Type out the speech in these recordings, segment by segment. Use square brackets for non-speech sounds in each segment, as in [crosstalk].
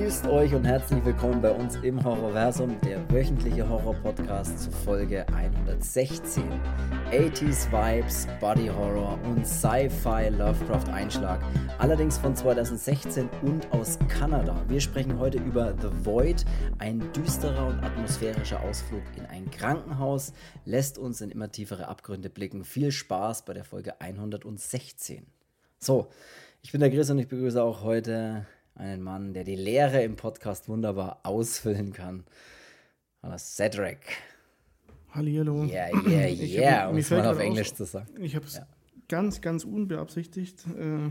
Grüßt euch und herzlich willkommen bei uns im Horrorversum, der wöchentliche Horror-Podcast zu Folge 116. 80s Vibes, Body Horror und Sci-Fi Lovecraft Einschlag. Allerdings von 2016 und aus Kanada. Wir sprechen heute über The Void, ein düsterer und atmosphärischer Ausflug in ein Krankenhaus, lässt uns in immer tiefere Abgründe blicken. Viel Spaß bei der Folge 116. So, ich bin der Chris und ich begrüße auch heute einen Mann, der die Lehre im Podcast wunderbar ausfüllen kann. Hallo Cedric. Hallihallo. Yeah, [clears throat] yeah, yeah, um es mal auf Englisch zu sagen. Ich habe es ja. ganz, ganz unbeabsichtigt. Äh,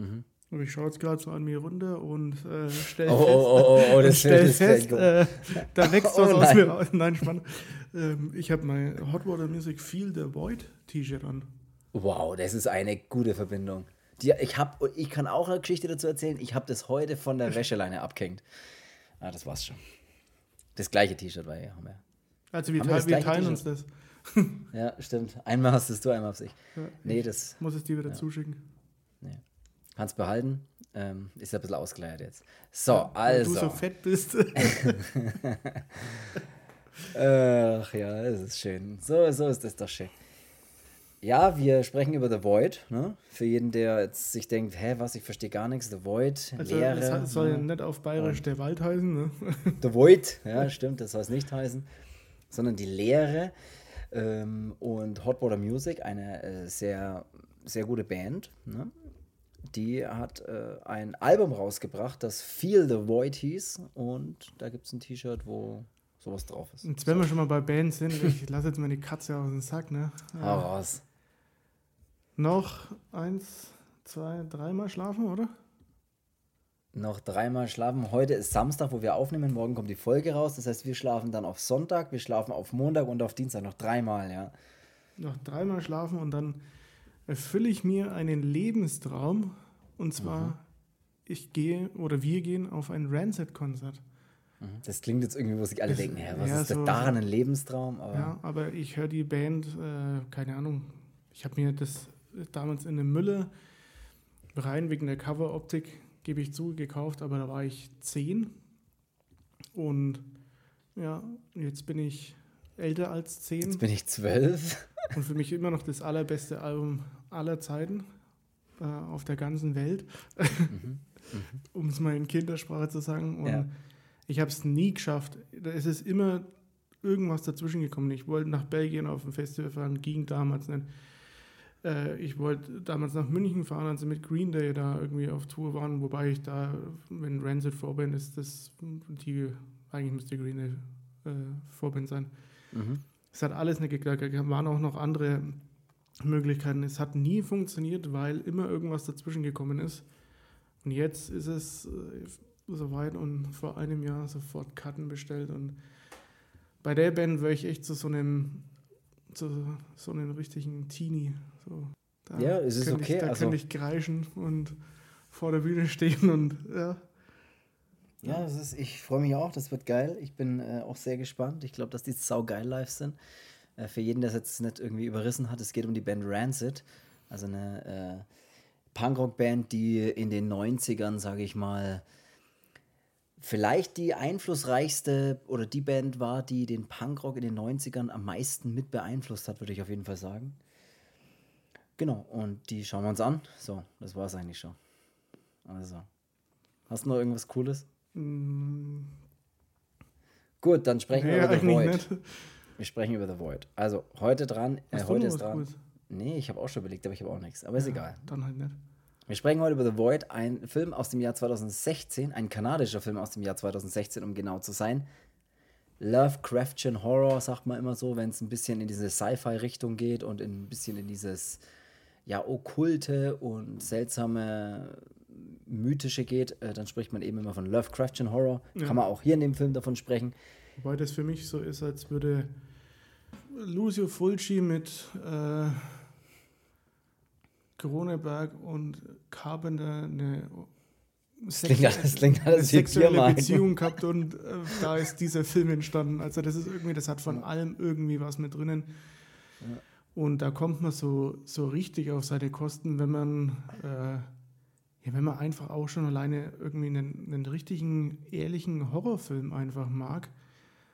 mhm. Aber ich schaue jetzt gerade so an mir runter und äh, stelle oh, fest, oh, oh, oh, oh, das [laughs] stell fest äh, da wächst was oh, aus mir raus. Nein, spannend. Ähm, ich habe mein Hot Water Music Feel the Void T-Shirt an. Wow, das ist eine gute Verbindung. Die, ich, hab, ich kann auch eine Geschichte dazu erzählen. Ich habe das heute von der [laughs] Wäscheleine abgehängt. Ah, das war's schon. Das gleiche T-Shirt war ja. Haben wir. Also wir, wir, wir teilen uns das. [laughs] ja, stimmt. Einmal hast es du, einmal hab's ich. Ja, nee, das. Muss es dir wieder ja. zuschicken. Nee. Kannst behalten. Ähm, ist ein bisschen ausgeleiert jetzt. So, ja, also. Weil du so fett bist. [laughs] Ach ja, das ist schön. So, so ist das doch schön. Ja, wir sprechen über The Void. Ne? Für jeden, der jetzt sich denkt, hä, was, ich verstehe gar nichts. The Void, also, Leere. Das soll ja ne? nicht auf Bayerisch ja. der Wald heißen. Ne? The Void, [laughs] ja, stimmt, das soll es nicht heißen. Sondern die Leere. Ähm, und Hot Water Music, eine äh, sehr, sehr gute Band. Ne? Die hat äh, ein Album rausgebracht, das Feel the Void hieß. Und da gibt es ein T-Shirt, wo sowas drauf ist. Jetzt, wenn wir schon mal bei Bands sind, ich lasse jetzt mal die Katze aus dem Sack, ne? Hau raus. Noch eins, zwei, dreimal schlafen, oder? Noch dreimal schlafen. Heute ist Samstag, wo wir aufnehmen. Morgen kommt die Folge raus. Das heißt, wir schlafen dann auf Sonntag, wir schlafen auf Montag und auf Dienstag noch dreimal, ja. Noch dreimal schlafen und dann erfülle ich mir einen Lebenstraum. Und zwar, mhm. ich gehe oder wir gehen auf ein Rancid-Konzert. Mhm. Das klingt jetzt irgendwie, wo sich alle das, denken, ja, was ja, ist so, daran ein Lebenstraum? Aber ja, aber ich höre die Band, äh, keine Ahnung, ich habe mir das damals in eine Mülle rein wegen der Coveroptik, gebe ich zu, gekauft, aber da war ich zehn. Und ja, jetzt bin ich älter als zehn. Jetzt bin ich zwölf. Und für mich immer noch das allerbeste Album aller Zeiten äh, auf der ganzen Welt. Mhm. Mhm. [laughs] um es mal in Kindersprache zu sagen. Und ja. ich habe es nie geschafft. Es ist immer irgendwas dazwischen gekommen. Ich wollte nach Belgien auf ein Festival fahren, ging damals nicht. Äh, ich wollte damals nach München fahren, als sie mit Green Day da irgendwie auf Tour waren, wobei ich da, wenn Rancid Vorband ist, das die, eigentlich müsste Green Day äh, Vorband sein. Mhm. Es hat alles nicht geklappt. Es waren auch noch andere Möglichkeiten. Es hat nie funktioniert, weil immer irgendwas dazwischen gekommen ist. Und jetzt ist es äh, soweit und vor einem Jahr sofort Karten bestellt. Und bei der Band wäre ich echt zu so einem, zu so einem richtigen Teenie so, ja, es ist okay. Ich, da also, könnte ich kreischen und vor der Bühne stehen und ja. Ja, das ist, ich freue mich auch, das wird geil. Ich bin äh, auch sehr gespannt. Ich glaube, dass die saugeil live sind. Äh, für jeden, der es jetzt nicht irgendwie überrissen hat, es geht um die Band Rancid. Also eine äh, Punkrock-Band, die in den 90ern, sage ich mal, vielleicht die einflussreichste oder die Band war, die den Punkrock in den 90ern am meisten mit beeinflusst hat, würde ich auf jeden Fall sagen. Genau, und die schauen wir uns an. So, das war es eigentlich schon. Also, hast du noch irgendwas Cooles? Mm. Gut, dann sprechen nee, wir über The Void. Nicht. Wir sprechen über The Void. Also, heute dran, äh, heute ist dran. Cooles? Nee, ich habe auch schon überlegt, aber ich habe auch nichts. Aber ist ja, egal. Dann halt nicht. Wir sprechen heute über The Void, ein Film aus dem Jahr 2016, ein kanadischer Film aus dem Jahr 2016, um genau zu sein. Lovecraftian Horror, sagt man immer so, wenn es ein bisschen in diese Sci-Fi-Richtung geht und ein bisschen in dieses ja, okkulte und seltsame mythische geht, äh, dann spricht man eben immer von Lovecraftian Horror. Ja. Kann man auch hier in dem Film davon sprechen. Wobei das für mich so ist, als würde Lucio Fulci mit äh, Kroneberg und Carpenter eine das klingt, das klingt alles sexuelle Beziehung gehabt und äh, da ist dieser Film entstanden. Also das ist irgendwie, das hat von allem irgendwie was mit drinnen. Und da kommt man so, so richtig auf seine Kosten, wenn man äh, ja, wenn man einfach auch schon alleine irgendwie einen, einen richtigen, ehrlichen Horrorfilm einfach mag,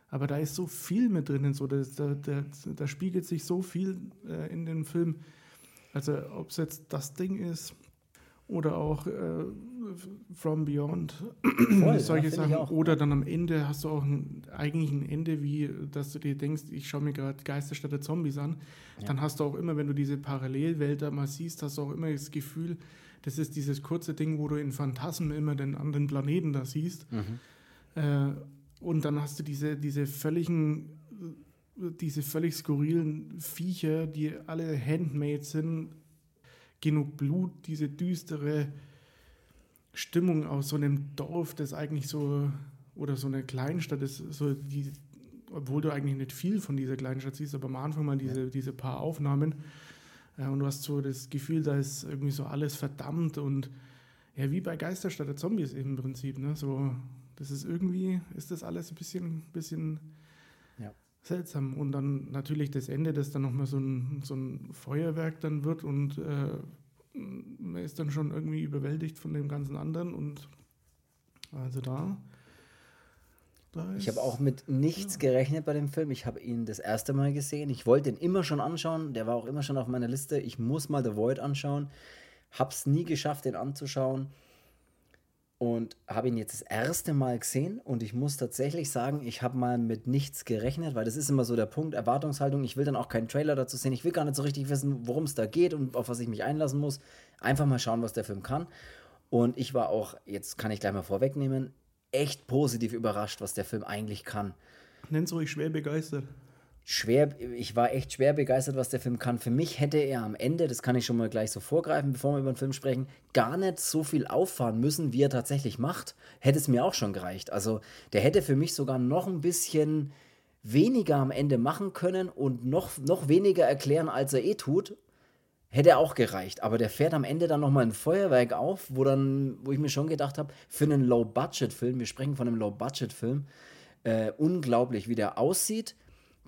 aber da ist so viel mit drinnen, so, da, da, da spiegelt sich so viel äh, in dem Film. Also ob es jetzt das Ding ist oder auch äh, From Beyond, Voll, solche Sachen. Oder dann am Ende hast du auch ein, eigentlich ein Ende, wie dass du dir denkst, ich schaue mir gerade Geisterstadt der Zombies an. Ja. Dann hast du auch immer, wenn du diese Parallelwelt da mal siehst, hast du auch immer das Gefühl, das ist dieses kurze Ding, wo du in Phantasmen immer den anderen Planeten da siehst. Mhm. Äh, und dann hast du diese, diese völligen, diese völlig skurrilen Viecher, die alle handmade sind, genug Blut, diese düstere Stimmung aus so einem Dorf, das eigentlich so, oder so eine Kleinstadt ist, so die, obwohl du eigentlich nicht viel von dieser Kleinstadt siehst, aber am Anfang mal diese, diese paar Aufnahmen ja, und du hast so das Gefühl, da ist irgendwie so alles verdammt und ja, wie bei Geisterstadt der Zombies im Prinzip, ne? So, das ist irgendwie, ist das alles ein bisschen, bisschen ja. seltsam. Und dann natürlich das Ende, das dann nochmal so ein, so ein Feuerwerk dann wird und äh, man ist dann schon irgendwie überwältigt von dem ganzen anderen und also da ich habe auch mit nichts ja. gerechnet bei dem Film. Ich habe ihn das erste Mal gesehen. Ich wollte ihn immer schon anschauen. Der war auch immer schon auf meiner Liste. Ich muss mal The Void anschauen. Hab's nie geschafft, den anzuschauen. Und habe ihn jetzt das erste Mal gesehen. Und ich muss tatsächlich sagen, ich habe mal mit nichts gerechnet, weil das ist immer so der Punkt, Erwartungshaltung. Ich will dann auch keinen Trailer dazu sehen. Ich will gar nicht so richtig wissen, worum es da geht und auf was ich mich einlassen muss. Einfach mal schauen, was der Film kann. Und ich war auch, jetzt kann ich gleich mal vorwegnehmen, echt positiv überrascht, was der Film eigentlich kann. Nenn's ruhig schwer begeistert. Schwer, ich war echt schwer begeistert, was der Film kann. Für mich hätte er am Ende, das kann ich schon mal gleich so vorgreifen, bevor wir über den Film sprechen, gar nicht so viel auffahren müssen, wie er tatsächlich macht. Hätte es mir auch schon gereicht. Also, der hätte für mich sogar noch ein bisschen weniger am Ende machen können und noch, noch weniger erklären, als er eh tut. Hätte auch gereicht, aber der fährt am Ende dann nochmal ein Feuerwerk auf, wo dann, wo ich mir schon gedacht habe, für einen Low-Budget-Film, wir sprechen von einem Low-Budget-Film, äh, unglaublich, wie der aussieht,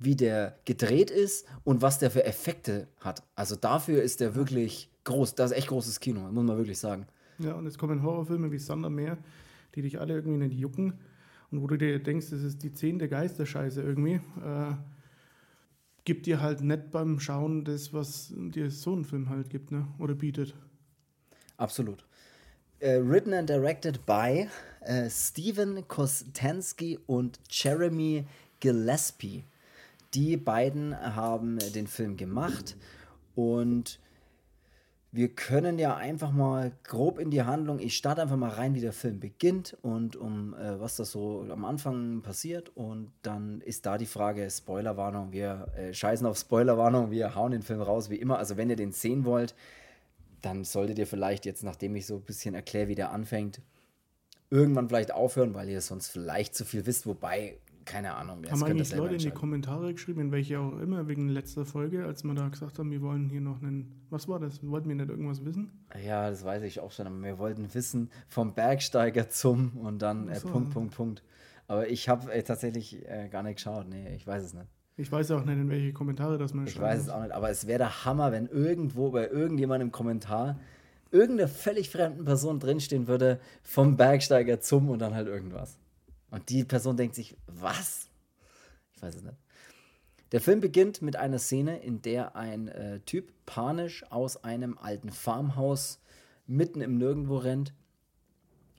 wie der gedreht ist und was der für Effekte hat. Also dafür ist der wirklich groß, das ist echt großes Kino, muss man wirklich sagen. Ja, und jetzt kommen Horrorfilme wie Sandermeer, die dich alle irgendwie nicht jucken und wo du dir denkst, das ist die zehnte Geisterscheiße irgendwie. Äh, gibt dir halt nicht beim Schauen das, was dir so ein Film halt gibt, ne? Oder bietet. Absolut. Uh, written and directed by uh, Steven Kostansky und Jeremy Gillespie. Die beiden haben den Film gemacht und wir können ja einfach mal grob in die Handlung, ich starte einfach mal rein, wie der Film beginnt und um äh, was das so am Anfang passiert. Und dann ist da die Frage, Spoilerwarnung, wir äh, scheißen auf Spoilerwarnung, wir hauen den Film raus, wie immer. Also wenn ihr den sehen wollt, dann solltet ihr vielleicht jetzt, nachdem ich so ein bisschen erkläre, wie der anfängt, irgendwann vielleicht aufhören, weil ihr sonst vielleicht zu viel wisst. Wobei keine Ahnung. Haben eigentlich Leute in die Kommentare geschrieben, in welche auch immer, wegen letzter Folge, als wir da gesagt haben, wir wollen hier noch einen. Was war das? Wollten wir nicht irgendwas wissen? Ja, das weiß ich auch schon, aber wir wollten wissen vom Bergsteiger zum und dann äh, Punkt, Punkt, Punkt. Aber ich habe äh, tatsächlich äh, gar nicht geschaut. Nee, ich weiß es nicht. Ich weiß auch nicht, in welche Kommentare das man schreibt. Ich weiß es auch nicht, aber es wäre der Hammer, wenn irgendwo bei irgendjemandem im Kommentar irgendeine völlig fremden Person drinstehen würde, vom Bergsteiger zum und dann halt irgendwas. Und die Person denkt sich, was? Ich weiß es nicht. Der Film beginnt mit einer Szene, in der ein äh, Typ panisch aus einem alten Farmhaus mitten im Nirgendwo rennt.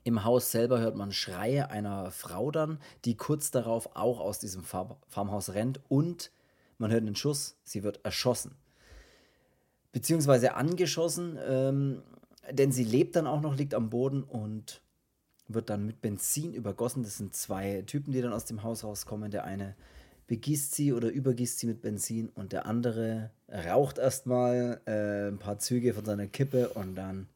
Im Haus selber hört man Schreie einer Frau dann, die kurz darauf auch aus diesem Far Farmhaus rennt und man hört einen Schuss, sie wird erschossen. Beziehungsweise angeschossen, ähm, denn sie lebt dann auch noch, liegt am Boden und wird dann mit Benzin übergossen. Das sind zwei Typen, die dann aus dem Haus rauskommen. Der eine begießt sie oder übergießt sie mit Benzin und der andere raucht erstmal äh, ein paar Züge von seiner Kippe und dann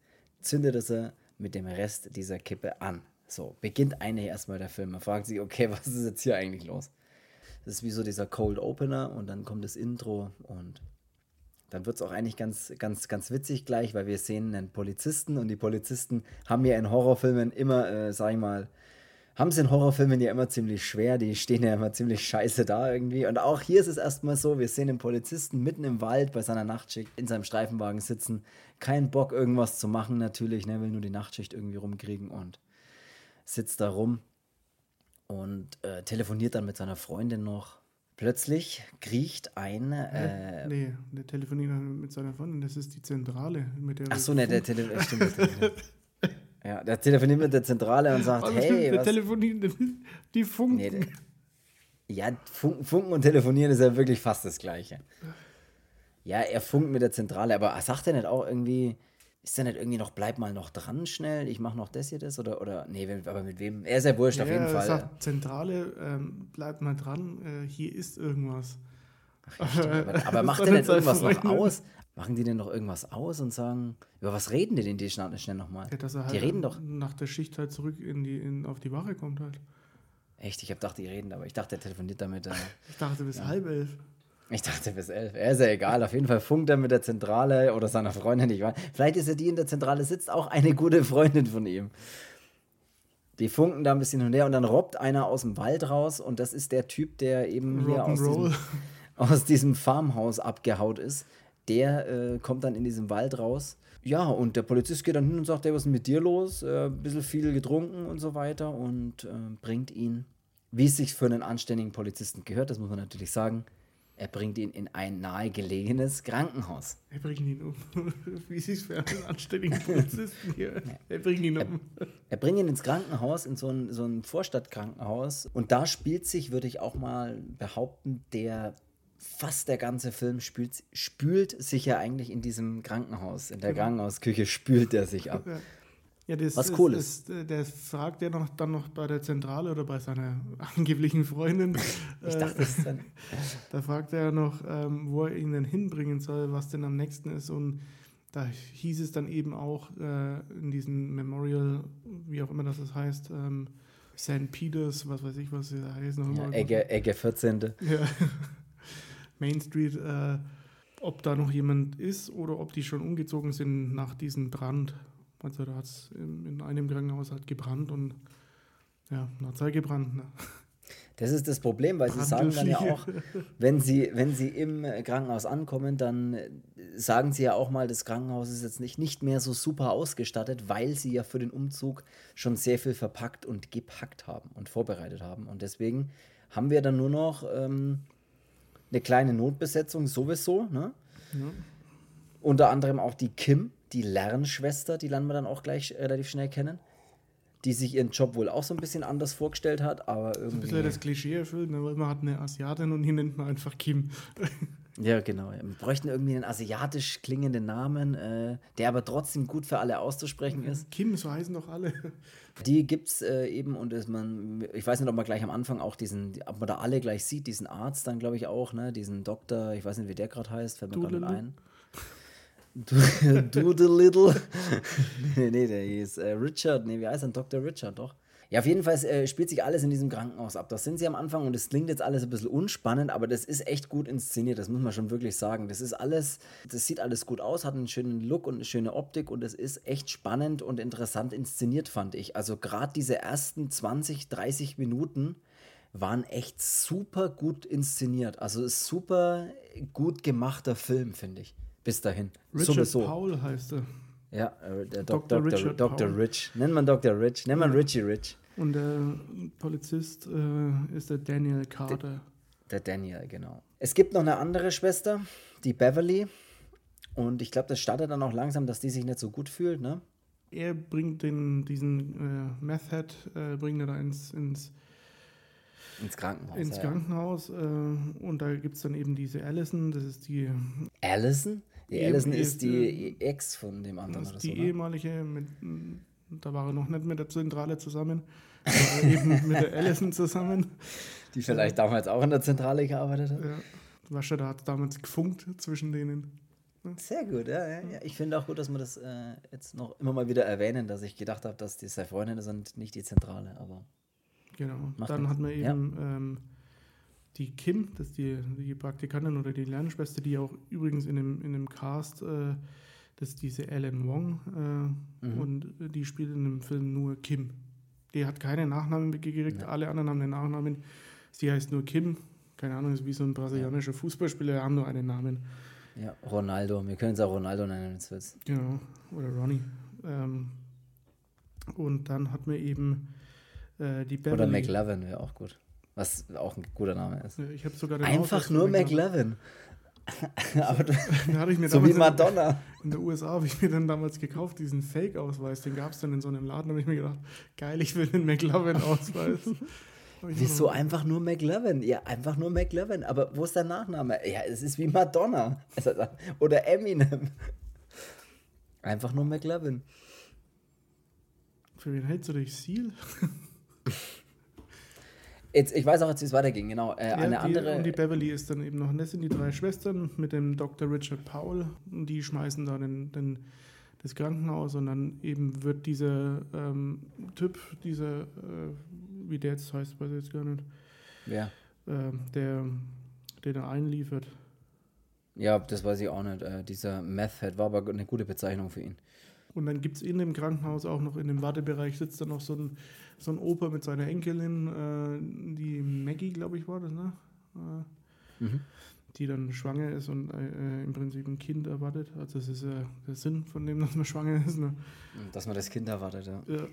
zündet er sie mit dem Rest dieser Kippe an. So, beginnt eigentlich erstmal der Film. Man fragt sich, okay, [laughs] was ist jetzt hier eigentlich los? Das ist wie so dieser Cold Opener und dann kommt das Intro und dann wird es auch eigentlich ganz, ganz, ganz witzig gleich, weil wir sehen einen Polizisten und die Polizisten haben ja in Horrorfilmen immer, äh, sag ich mal, haben sie in Horrorfilmen ja immer ziemlich schwer, die stehen ja immer ziemlich scheiße da irgendwie. Und auch hier ist es erstmal so, wir sehen den Polizisten mitten im Wald bei seiner Nachtschicht in seinem Streifenwagen sitzen, kein Bock irgendwas zu machen natürlich, ne, will nur die Nachtschicht irgendwie rumkriegen und sitzt da rum und äh, telefoniert dann mit seiner Freundin noch. Plötzlich kriecht ein. Äh, nee, der telefoniert mit seiner Freundin, das ist die Zentrale. Mit der Ach so, ne, der telefoniert. [laughs] Ja, der telefoniert mit der Zentrale und sagt, also, hey, der was? telefoniert, die funken. Nee, der, ja, funken, funken und telefonieren ist ja wirklich fast das Gleiche. Ja, er funkt mit der Zentrale, aber sagt er nicht auch irgendwie, ist er nicht irgendwie noch, bleib mal noch dran schnell, ich mach noch das hier, das oder, oder, nee, aber mit wem? Er ist ja wurscht ja, auf jeden Fall. Sagt, Zentrale, ähm, bleib mal dran, äh, hier ist irgendwas. Ach, ja, aber, aber macht er nicht irgendwas noch aus? Machen die denn noch irgendwas aus und sagen, über was reden die denn die schnell, schnell nochmal? Ja, dass er halt die reden doch. nach der Schicht halt zurück in die, in, auf die Wache kommt halt. Echt? Ich hab gedacht, die reden, aber ich dachte, er telefoniert damit. Äh, ich dachte bis ja. halb elf. Ich dachte bis elf. Er ist ja egal. Auf jeden Fall funkt er mit der Zentrale oder seiner Freundin. Ich weiß. Vielleicht ist er die in der Zentrale sitzt, auch eine gute Freundin von ihm. Die funken da ein bisschen hin und her und dann robbt einer aus dem Wald raus und das ist der Typ, der eben hier aus diesem, [laughs] aus diesem Farmhaus abgehaut ist der äh, kommt dann in diesem Wald raus. Ja, und der Polizist geht dann hin und sagt, hey, was ist denn mit dir los? Äh, ein bisschen viel getrunken und so weiter und äh, bringt ihn, wie es sich für einen anständigen Polizisten gehört, das muss man natürlich sagen, er bringt ihn in ein nahegelegenes Krankenhaus. Er bringt ihn um. [laughs] Wie es sich für einen anständigen Polizisten hier. Er bringt ihn um. Er, er, bringt ihn ins Krankenhaus, in so ein, so ein Vorstadtkrankenhaus. Und da spielt sich, würde ich auch mal behaupten, der fast der ganze Film spült, spült sich ja eigentlich in diesem Krankenhaus, in der genau. Krankenhausküche spült er sich ab. Ja, das, Was cool ist. ist. Der fragt ja noch, dann noch bei der Zentrale oder bei seiner [laughs] angeblichen Freundin. ich dachte, das ist dann. [laughs] da fragt er noch, ähm, wo er ihn denn hinbringen soll, was denn am nächsten ist. Und da hieß es dann eben auch äh, in diesem Memorial, wie auch immer das heißt, ähm, St. Peters, was weiß ich, was sie da heißt. Noch ja, Ecke, Ecke 14. Ja. [laughs] Main Street, äh, ob da noch jemand ist oder ob die schon umgezogen sind nach diesem Brand. Also da hat es in einem Krankenhaus halt gebrannt und ja, es halt gebrannt. Ne? Das ist das Problem, weil sie sagen dann ja auch, wenn sie, wenn sie im Krankenhaus ankommen, dann sagen sie ja auch mal, das Krankenhaus ist jetzt nicht, nicht mehr so super ausgestattet, weil sie ja für den Umzug schon sehr viel verpackt und gepackt haben und vorbereitet haben. Und deswegen haben wir dann nur noch ähm, eine kleine Notbesetzung sowieso. Ne? Ja. Unter anderem auch die Kim, die Lernschwester, die lernen wir dann auch gleich relativ schnell kennen. Die sich ihren Job wohl auch so ein bisschen anders vorgestellt hat, aber irgendwie. Ein bisschen das Klischee erfüllt, ne? weil man hat eine Asiatin und hier nennt man einfach Kim. [laughs] Ja, genau. Wir bräuchten irgendwie einen asiatisch klingenden Namen, äh, der aber trotzdem gut für alle auszusprechen ist. Kim, so heißen doch alle. [laughs] Die gibt es äh, eben und ist man, ich weiß nicht, ob man gleich am Anfang auch diesen, ob man da alle gleich sieht, diesen Arzt dann, glaube ich, auch, ne? Diesen Doktor, ich weiß nicht, wie der gerade heißt, fällt mir gerade ein. [laughs] Doodle Little. [laughs] nee, nee, der hieß äh, Richard, nee, wie heißt er? Dr. Richard, doch. Ja, auf jeden Fall äh, spielt sich alles in diesem Krankenhaus ab. Das sind sie am Anfang und es klingt jetzt alles ein bisschen unspannend, aber das ist echt gut inszeniert, das muss man schon wirklich sagen. Das ist alles, das sieht alles gut aus, hat einen schönen Look und eine schöne Optik und es ist echt spannend und interessant inszeniert, fand ich. Also gerade diese ersten 20, 30 Minuten waren echt super gut inszeniert. Also super gut gemachter Film, finde ich. Bis dahin. Richard Sowieso. Paul heißt er. Ja, äh, der Dr. Dr. Richard Dr. Paul. Rich. Nennt man Dr. Rich. Nennt man ja. Richie Rich. Und der Polizist äh, ist der Daniel Carter. Der, der Daniel, genau. Es gibt noch eine andere Schwester, die Beverly. Und ich glaube, das startet dann auch langsam, dass die sich nicht so gut fühlt, ne? Er bringt den, diesen äh, Meth Head, äh, bringt er da ins, ins, ins Krankenhaus. Ins ja, Krankenhaus. Äh, und da gibt es dann eben diese Allison, das ist die. Allison? Die Allison ist die Ex von dem anderen. Ist die so, ehemalige, mit, da war er noch nicht mit der Zentrale zusammen, war er eben mit der Allison zusammen. Die vielleicht damals auch in der Zentrale gearbeitet hat. Ja, Wascher, da hat damals gefunkt zwischen denen. Sehr gut, ja, ja, ja. Ich finde auch gut, dass wir das äh, jetzt noch immer mal wieder erwähnen, dass ich gedacht habe, dass die seine Freundinnen sind, nicht die Zentrale, aber. Genau. Dann hat man eben ja. ähm, die Kim, das ist die, die Praktikantin oder die Lernschwester, die auch übrigens in dem, in dem Cast, äh, das ist diese Ellen Wong äh, mhm. und die spielt in dem Film nur Kim. die hat keine Nachnamen gekriegt, ja. alle anderen haben den Nachnamen. Sie heißt nur Kim, keine Ahnung, ist wie so ein brasilianischer ja. Fußballspieler, haben nur einen Namen. Ja, Ronaldo, wir können es auch Ronaldo nennen, wenn es Genau, oder Ronnie. Ähm, und dann hat mir eben äh, die Beverly. Oder McLovin wäre auch gut. Was auch ein guter Name ist. Ich habe sogar Einfach nur McLovin. [laughs] Aber da [laughs] ich mir so wie Madonna. In, in der USA habe ich mir dann damals gekauft, diesen Fake-Ausweis. Den gab es dann in so einem Laden. Da habe ich mir gedacht, geil, ich will den McLovin-Ausweis. Wieso [laughs] einfach nur McLovin? Ja, einfach nur McLovin. Aber wo ist der Nachname? Ja, es ist wie Madonna. Oder Eminem. Einfach nur McLovin. Für wen hältst du dich? Seal? Jetzt, ich weiß auch jetzt, wie es weiterging, genau. Äh, ja, eine die, andere. Und die Beverly ist dann eben noch, und das sind die drei Schwestern mit dem Dr. Richard Powell. Und die schmeißen da den, den, das Krankenhaus und dann eben wird dieser ähm, Typ, dieser, äh, wie der jetzt heißt, weiß ich jetzt gar nicht. Wer? Äh, der, der da einliefert. Ja, das weiß ich auch nicht. Äh, dieser Meth-Head war aber eine gute Bezeichnung für ihn. Und dann gibt es in dem Krankenhaus auch noch in dem Wartebereich sitzt dann noch so ein, so ein Opa mit seiner Enkelin, äh, die Maggie, glaube ich, war das, ne? Äh, mhm. Die dann schwanger ist und äh, im Prinzip ein Kind erwartet. Also das ist äh, der Sinn von dem, dass man schwanger ist. Ne? Dass man das Kind erwartet, ja. ja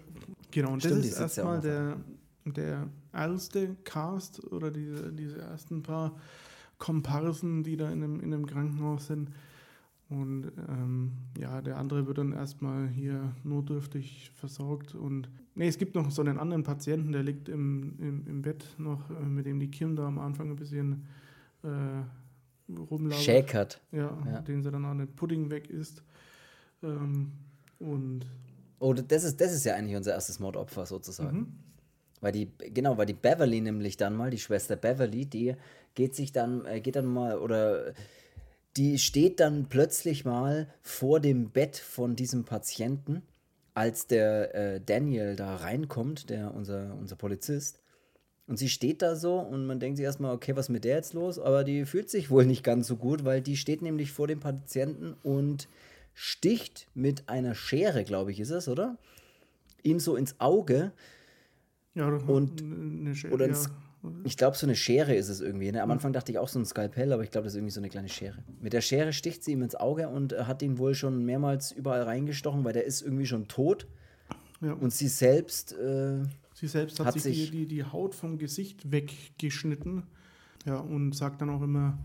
genau, und Stimmt, das ist erstmal ja der, der erste Cast oder diese, diese ersten paar Komparsen, die da in einem, in einem Krankenhaus sind. Und ähm, ja, der andere wird dann erstmal hier notdürftig versorgt. Und nee, es gibt noch so einen anderen Patienten, der liegt im, im, im Bett noch, äh, mit dem die Kim da am Anfang ein bisschen äh, rumlaufen. Schäkert. Ja, ja, den sie dann auch den Pudding weg isst. Ähm, und oh, das ist, das ist ja eigentlich unser erstes Mordopfer sozusagen. Mhm. Weil die, genau, weil die Beverly nämlich dann mal, die Schwester Beverly, die geht sich dann, äh, geht dann mal oder die steht dann plötzlich mal vor dem Bett von diesem Patienten, als der äh, Daniel da reinkommt, der unser, unser Polizist. Und sie steht da so und man denkt sich erstmal, okay, was ist mit der jetzt los? Aber die fühlt sich wohl nicht ganz so gut, weil die steht nämlich vor dem Patienten und sticht mit einer Schere, glaube ich, ist es, oder? Ihm so ins Auge. Ja, und, eine Schere, oder ins, ja. Ich glaube, so eine Schere ist es irgendwie. Ne? Am hm. Anfang dachte ich auch so ein Skalpell, aber ich glaube, das ist irgendwie so eine kleine Schere. Mit der Schere sticht sie ihm ins Auge und äh, hat ihn wohl schon mehrmals überall reingestochen, weil der ist irgendwie schon tot. Ja. Und sie selbst. Äh, sie selbst hat, hat sich, sich die, die, Haut vom Gesicht weggeschnitten. Ja, und sagt dann auch immer,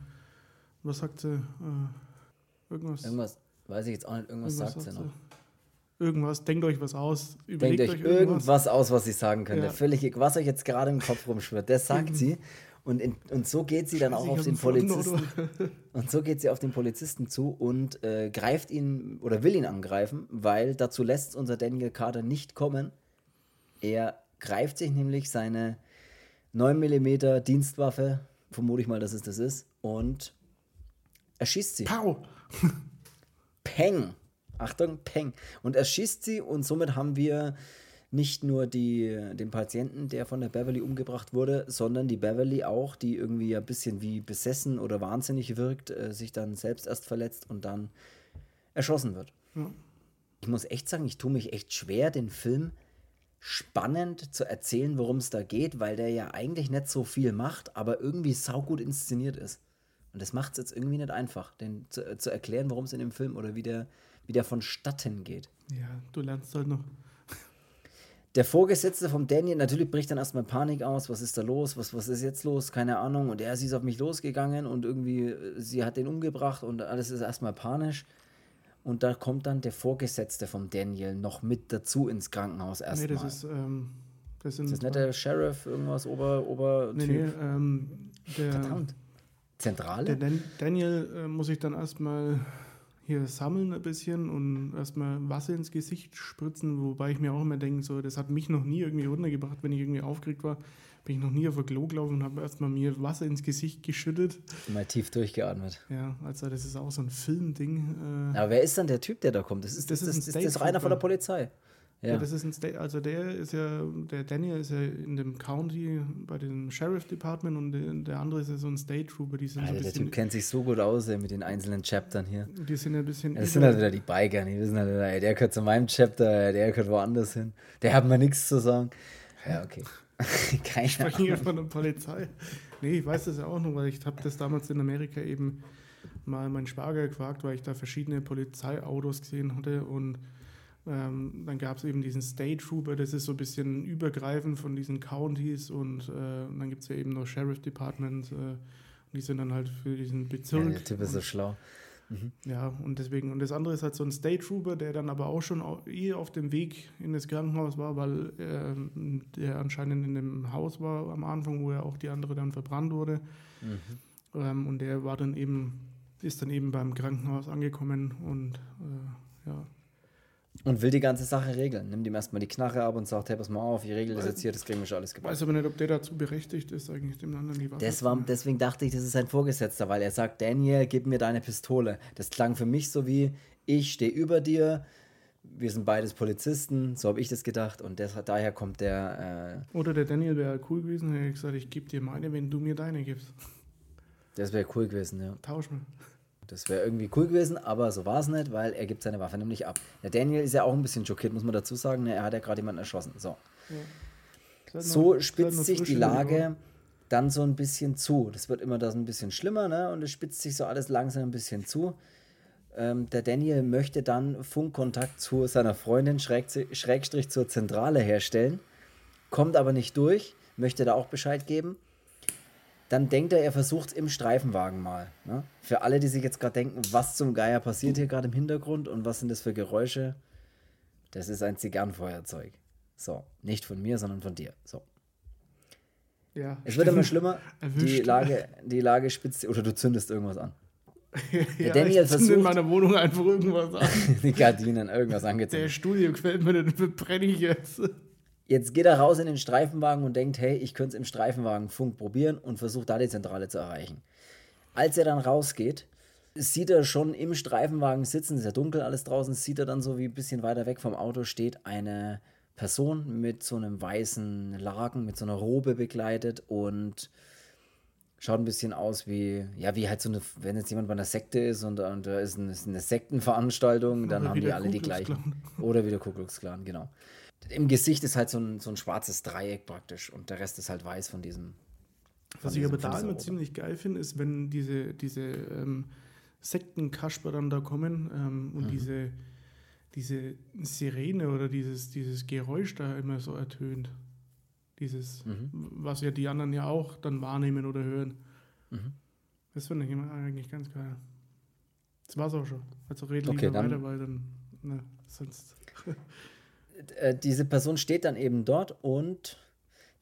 was sagt sie? Äh, irgendwas. Irgendwas, weiß ich jetzt auch nicht, irgendwas, irgendwas sagt, sagt sie noch irgendwas, denkt euch was aus, überlegt denkt euch, irgendwas. irgendwas. aus, was sie sagen könnte. Ja. Völlig, was euch jetzt gerade im Kopf rumschwirrt, das sagt sie. Und, in, und so geht sie dann auch auf den Polizisten. [laughs] und so geht sie auf den Polizisten zu und äh, greift ihn oder will ihn angreifen, weil dazu lässt unser Daniel Carter nicht kommen. Er greift sich nämlich seine 9 mm Dienstwaffe, vermute ich mal, dass es das ist, und erschießt sie. Pau! Peng! Achtung, Peng. Und er schießt sie und somit haben wir nicht nur die, den Patienten, der von der Beverly umgebracht wurde, sondern die Beverly auch, die irgendwie ein bisschen wie besessen oder wahnsinnig wirkt, äh, sich dann selbst erst verletzt und dann erschossen wird. Ja. Ich muss echt sagen, ich tue mich echt schwer, den Film spannend zu erzählen, worum es da geht, weil der ja eigentlich nicht so viel macht, aber irgendwie saugut inszeniert ist. Und das macht es jetzt irgendwie nicht einfach, den zu, zu erklären, worum es in dem Film oder wie der, wie der vonstatten geht. Ja, du lernst halt noch. Der Vorgesetzte vom Daniel, natürlich bricht dann erstmal Panik aus. Was ist da los? Was, was ist jetzt los? Keine Ahnung. Und er, sie ist auf mich losgegangen und irgendwie, äh, sie hat den umgebracht und alles ist erstmal panisch. Und da kommt dann der Vorgesetzte vom Daniel noch mit dazu ins Krankenhaus erstmal. Nee, das ist, ähm, das. Ist das nicht der Sheriff, irgendwas, Ober, Ober Nee, nee, ähm, der. Verdammt. Zentrale? Der Dan Daniel äh, muss ich dann erstmal hier sammeln ein bisschen und erstmal Wasser ins Gesicht spritzen, wobei ich mir auch immer denke, so, das hat mich noch nie irgendwie runtergebracht, wenn ich irgendwie aufgeregt war. Bin ich noch nie auf ein Klo gelaufen und habe erstmal mir Wasser ins Gesicht geschüttet. Mal tief durchgeatmet. Ja, also das ist auch so ein Filmding. Äh Aber wer ist dann der Typ, der da kommt? Das ist, das, das, ist, das, ist, das einer von der Polizei. Ja. ja, das ist ein State, also der ist ja, der Daniel ist ja in dem County bei dem Sheriff Department und der, der andere ist ja so ein State Trooper. Die sind Alter, so der Typ kennt sich so gut aus ey, mit den einzelnen Chaptern hier. Die sind ja ein bisschen. Das sind halt wieder die Biker, die wissen halt, ey, der gehört zu meinem Chapter, der gehört woanders hin. Der hat mir nichts zu sagen. Ja, okay. [laughs] Keine Sprechen hier von der Polizei. Nee, ich weiß das ja auch noch, weil ich habe das damals in Amerika eben mal meinen Schwager gefragt, weil ich da verschiedene Polizeiautos gesehen hatte und ähm, dann gab es eben diesen State Trooper, das ist so ein bisschen übergreifend von diesen Counties und, äh, und dann gibt es ja eben noch Sheriff Department äh, und die sind dann halt für diesen Bezirk. Ja, der Typ ist so schlau. Mhm. Ja, und deswegen, und das andere ist halt so ein State Trooper, der dann aber auch schon eh auf dem Weg in das Krankenhaus war, weil äh, der anscheinend in dem Haus war am Anfang, wo ja auch die andere dann verbrannt wurde. Mhm. Ähm, und der war dann eben, ist dann eben beim Krankenhaus angekommen und äh, ja, und will die ganze Sache regeln. Nimmt ihm erstmal die Knarre ab und sagt, hey, pass mal auf, ich regel das jetzt hier, das kriegen wir schon alles gebaut. Ich weiß aber nicht, ob der dazu berechtigt ist, eigentlich dem anderen die Waffe das war, Deswegen dachte ich, das ist sein Vorgesetzter, weil er sagt, Daniel, gib mir deine Pistole. Das klang für mich so wie, ich stehe über dir, wir sind beides Polizisten, so habe ich das gedacht und das, daher kommt der... Äh, Oder der Daniel wäre cool gewesen, hätte gesagt, ich gebe dir meine, wenn du mir deine gibst. Das wäre cool gewesen, ja. Tausch mal. Das wäre irgendwie cool gewesen, aber so war es nicht, weil er gibt seine Waffe nämlich ab. Der Daniel ist ja auch ein bisschen schockiert, muss man dazu sagen. Ne? Er hat ja gerade jemanden erschossen. So, ja. so spitzt sich die Lage dann so ein bisschen zu. Das wird immer das ein bisschen schlimmer ne? und es spitzt sich so alles langsam ein bisschen zu. Ähm, der Daniel möchte dann Funkkontakt zu seiner Freundin, Schrägstrich zur Zentrale herstellen, kommt aber nicht durch, möchte da auch Bescheid geben dann denkt er, er versucht es im Streifenwagen mal. Ne? Für alle, die sich jetzt gerade denken, was zum Geier passiert hier gerade im Hintergrund und was sind das für Geräusche, das ist ein Zigarrenfeuerzeug. So, nicht von mir, sondern von dir. So. Ja, es wird immer schlimmer. [laughs] Die Lage, die Lage spitzt, oder du zündest irgendwas an. [laughs] ja, Daniel ich versucht in meiner Wohnung einfach irgendwas an. [laughs] die Gardinen, irgendwas angezündet. Der Studio gefällt mir, den verbrenne ich jetzt. Jetzt geht er raus in den Streifenwagen und denkt, hey, ich könnte es im Streifenwagenfunk probieren und versucht da die Zentrale zu erreichen. Als er dann rausgeht, sieht er schon im Streifenwagen sitzen, ist ja dunkel alles draußen, sieht er dann so wie ein bisschen weiter weg vom Auto steht eine Person mit so einem weißen Laken, mit so einer Robe begleitet und schaut ein bisschen aus wie, ja, wie halt so eine, wenn jetzt jemand bei einer Sekte ist und, und da ist eine, ist eine Sektenveranstaltung, [laughs] dann haben die alle die gleichen. Oder wieder Kuckucksklan, genau im Gesicht ist halt so ein, so ein schwarzes Dreieck praktisch und der Rest ist halt weiß von diesem. Von Was diesem, ich aber da immer ziemlich geil finde, ist, wenn diese, diese ähm, Sektenkasper dann da kommen ähm, und mhm. diese, diese Sirene oder dieses, dieses Geräusch da immer so ertönt. Dieses, mhm. was ja die anderen ja auch dann wahrnehmen oder hören. Mhm. Das finde ich immer eigentlich ganz geil. Das war es auch schon. Also red lieber okay, weiter, weil dann, ne, sonst. [laughs] Äh, diese Person steht dann eben dort und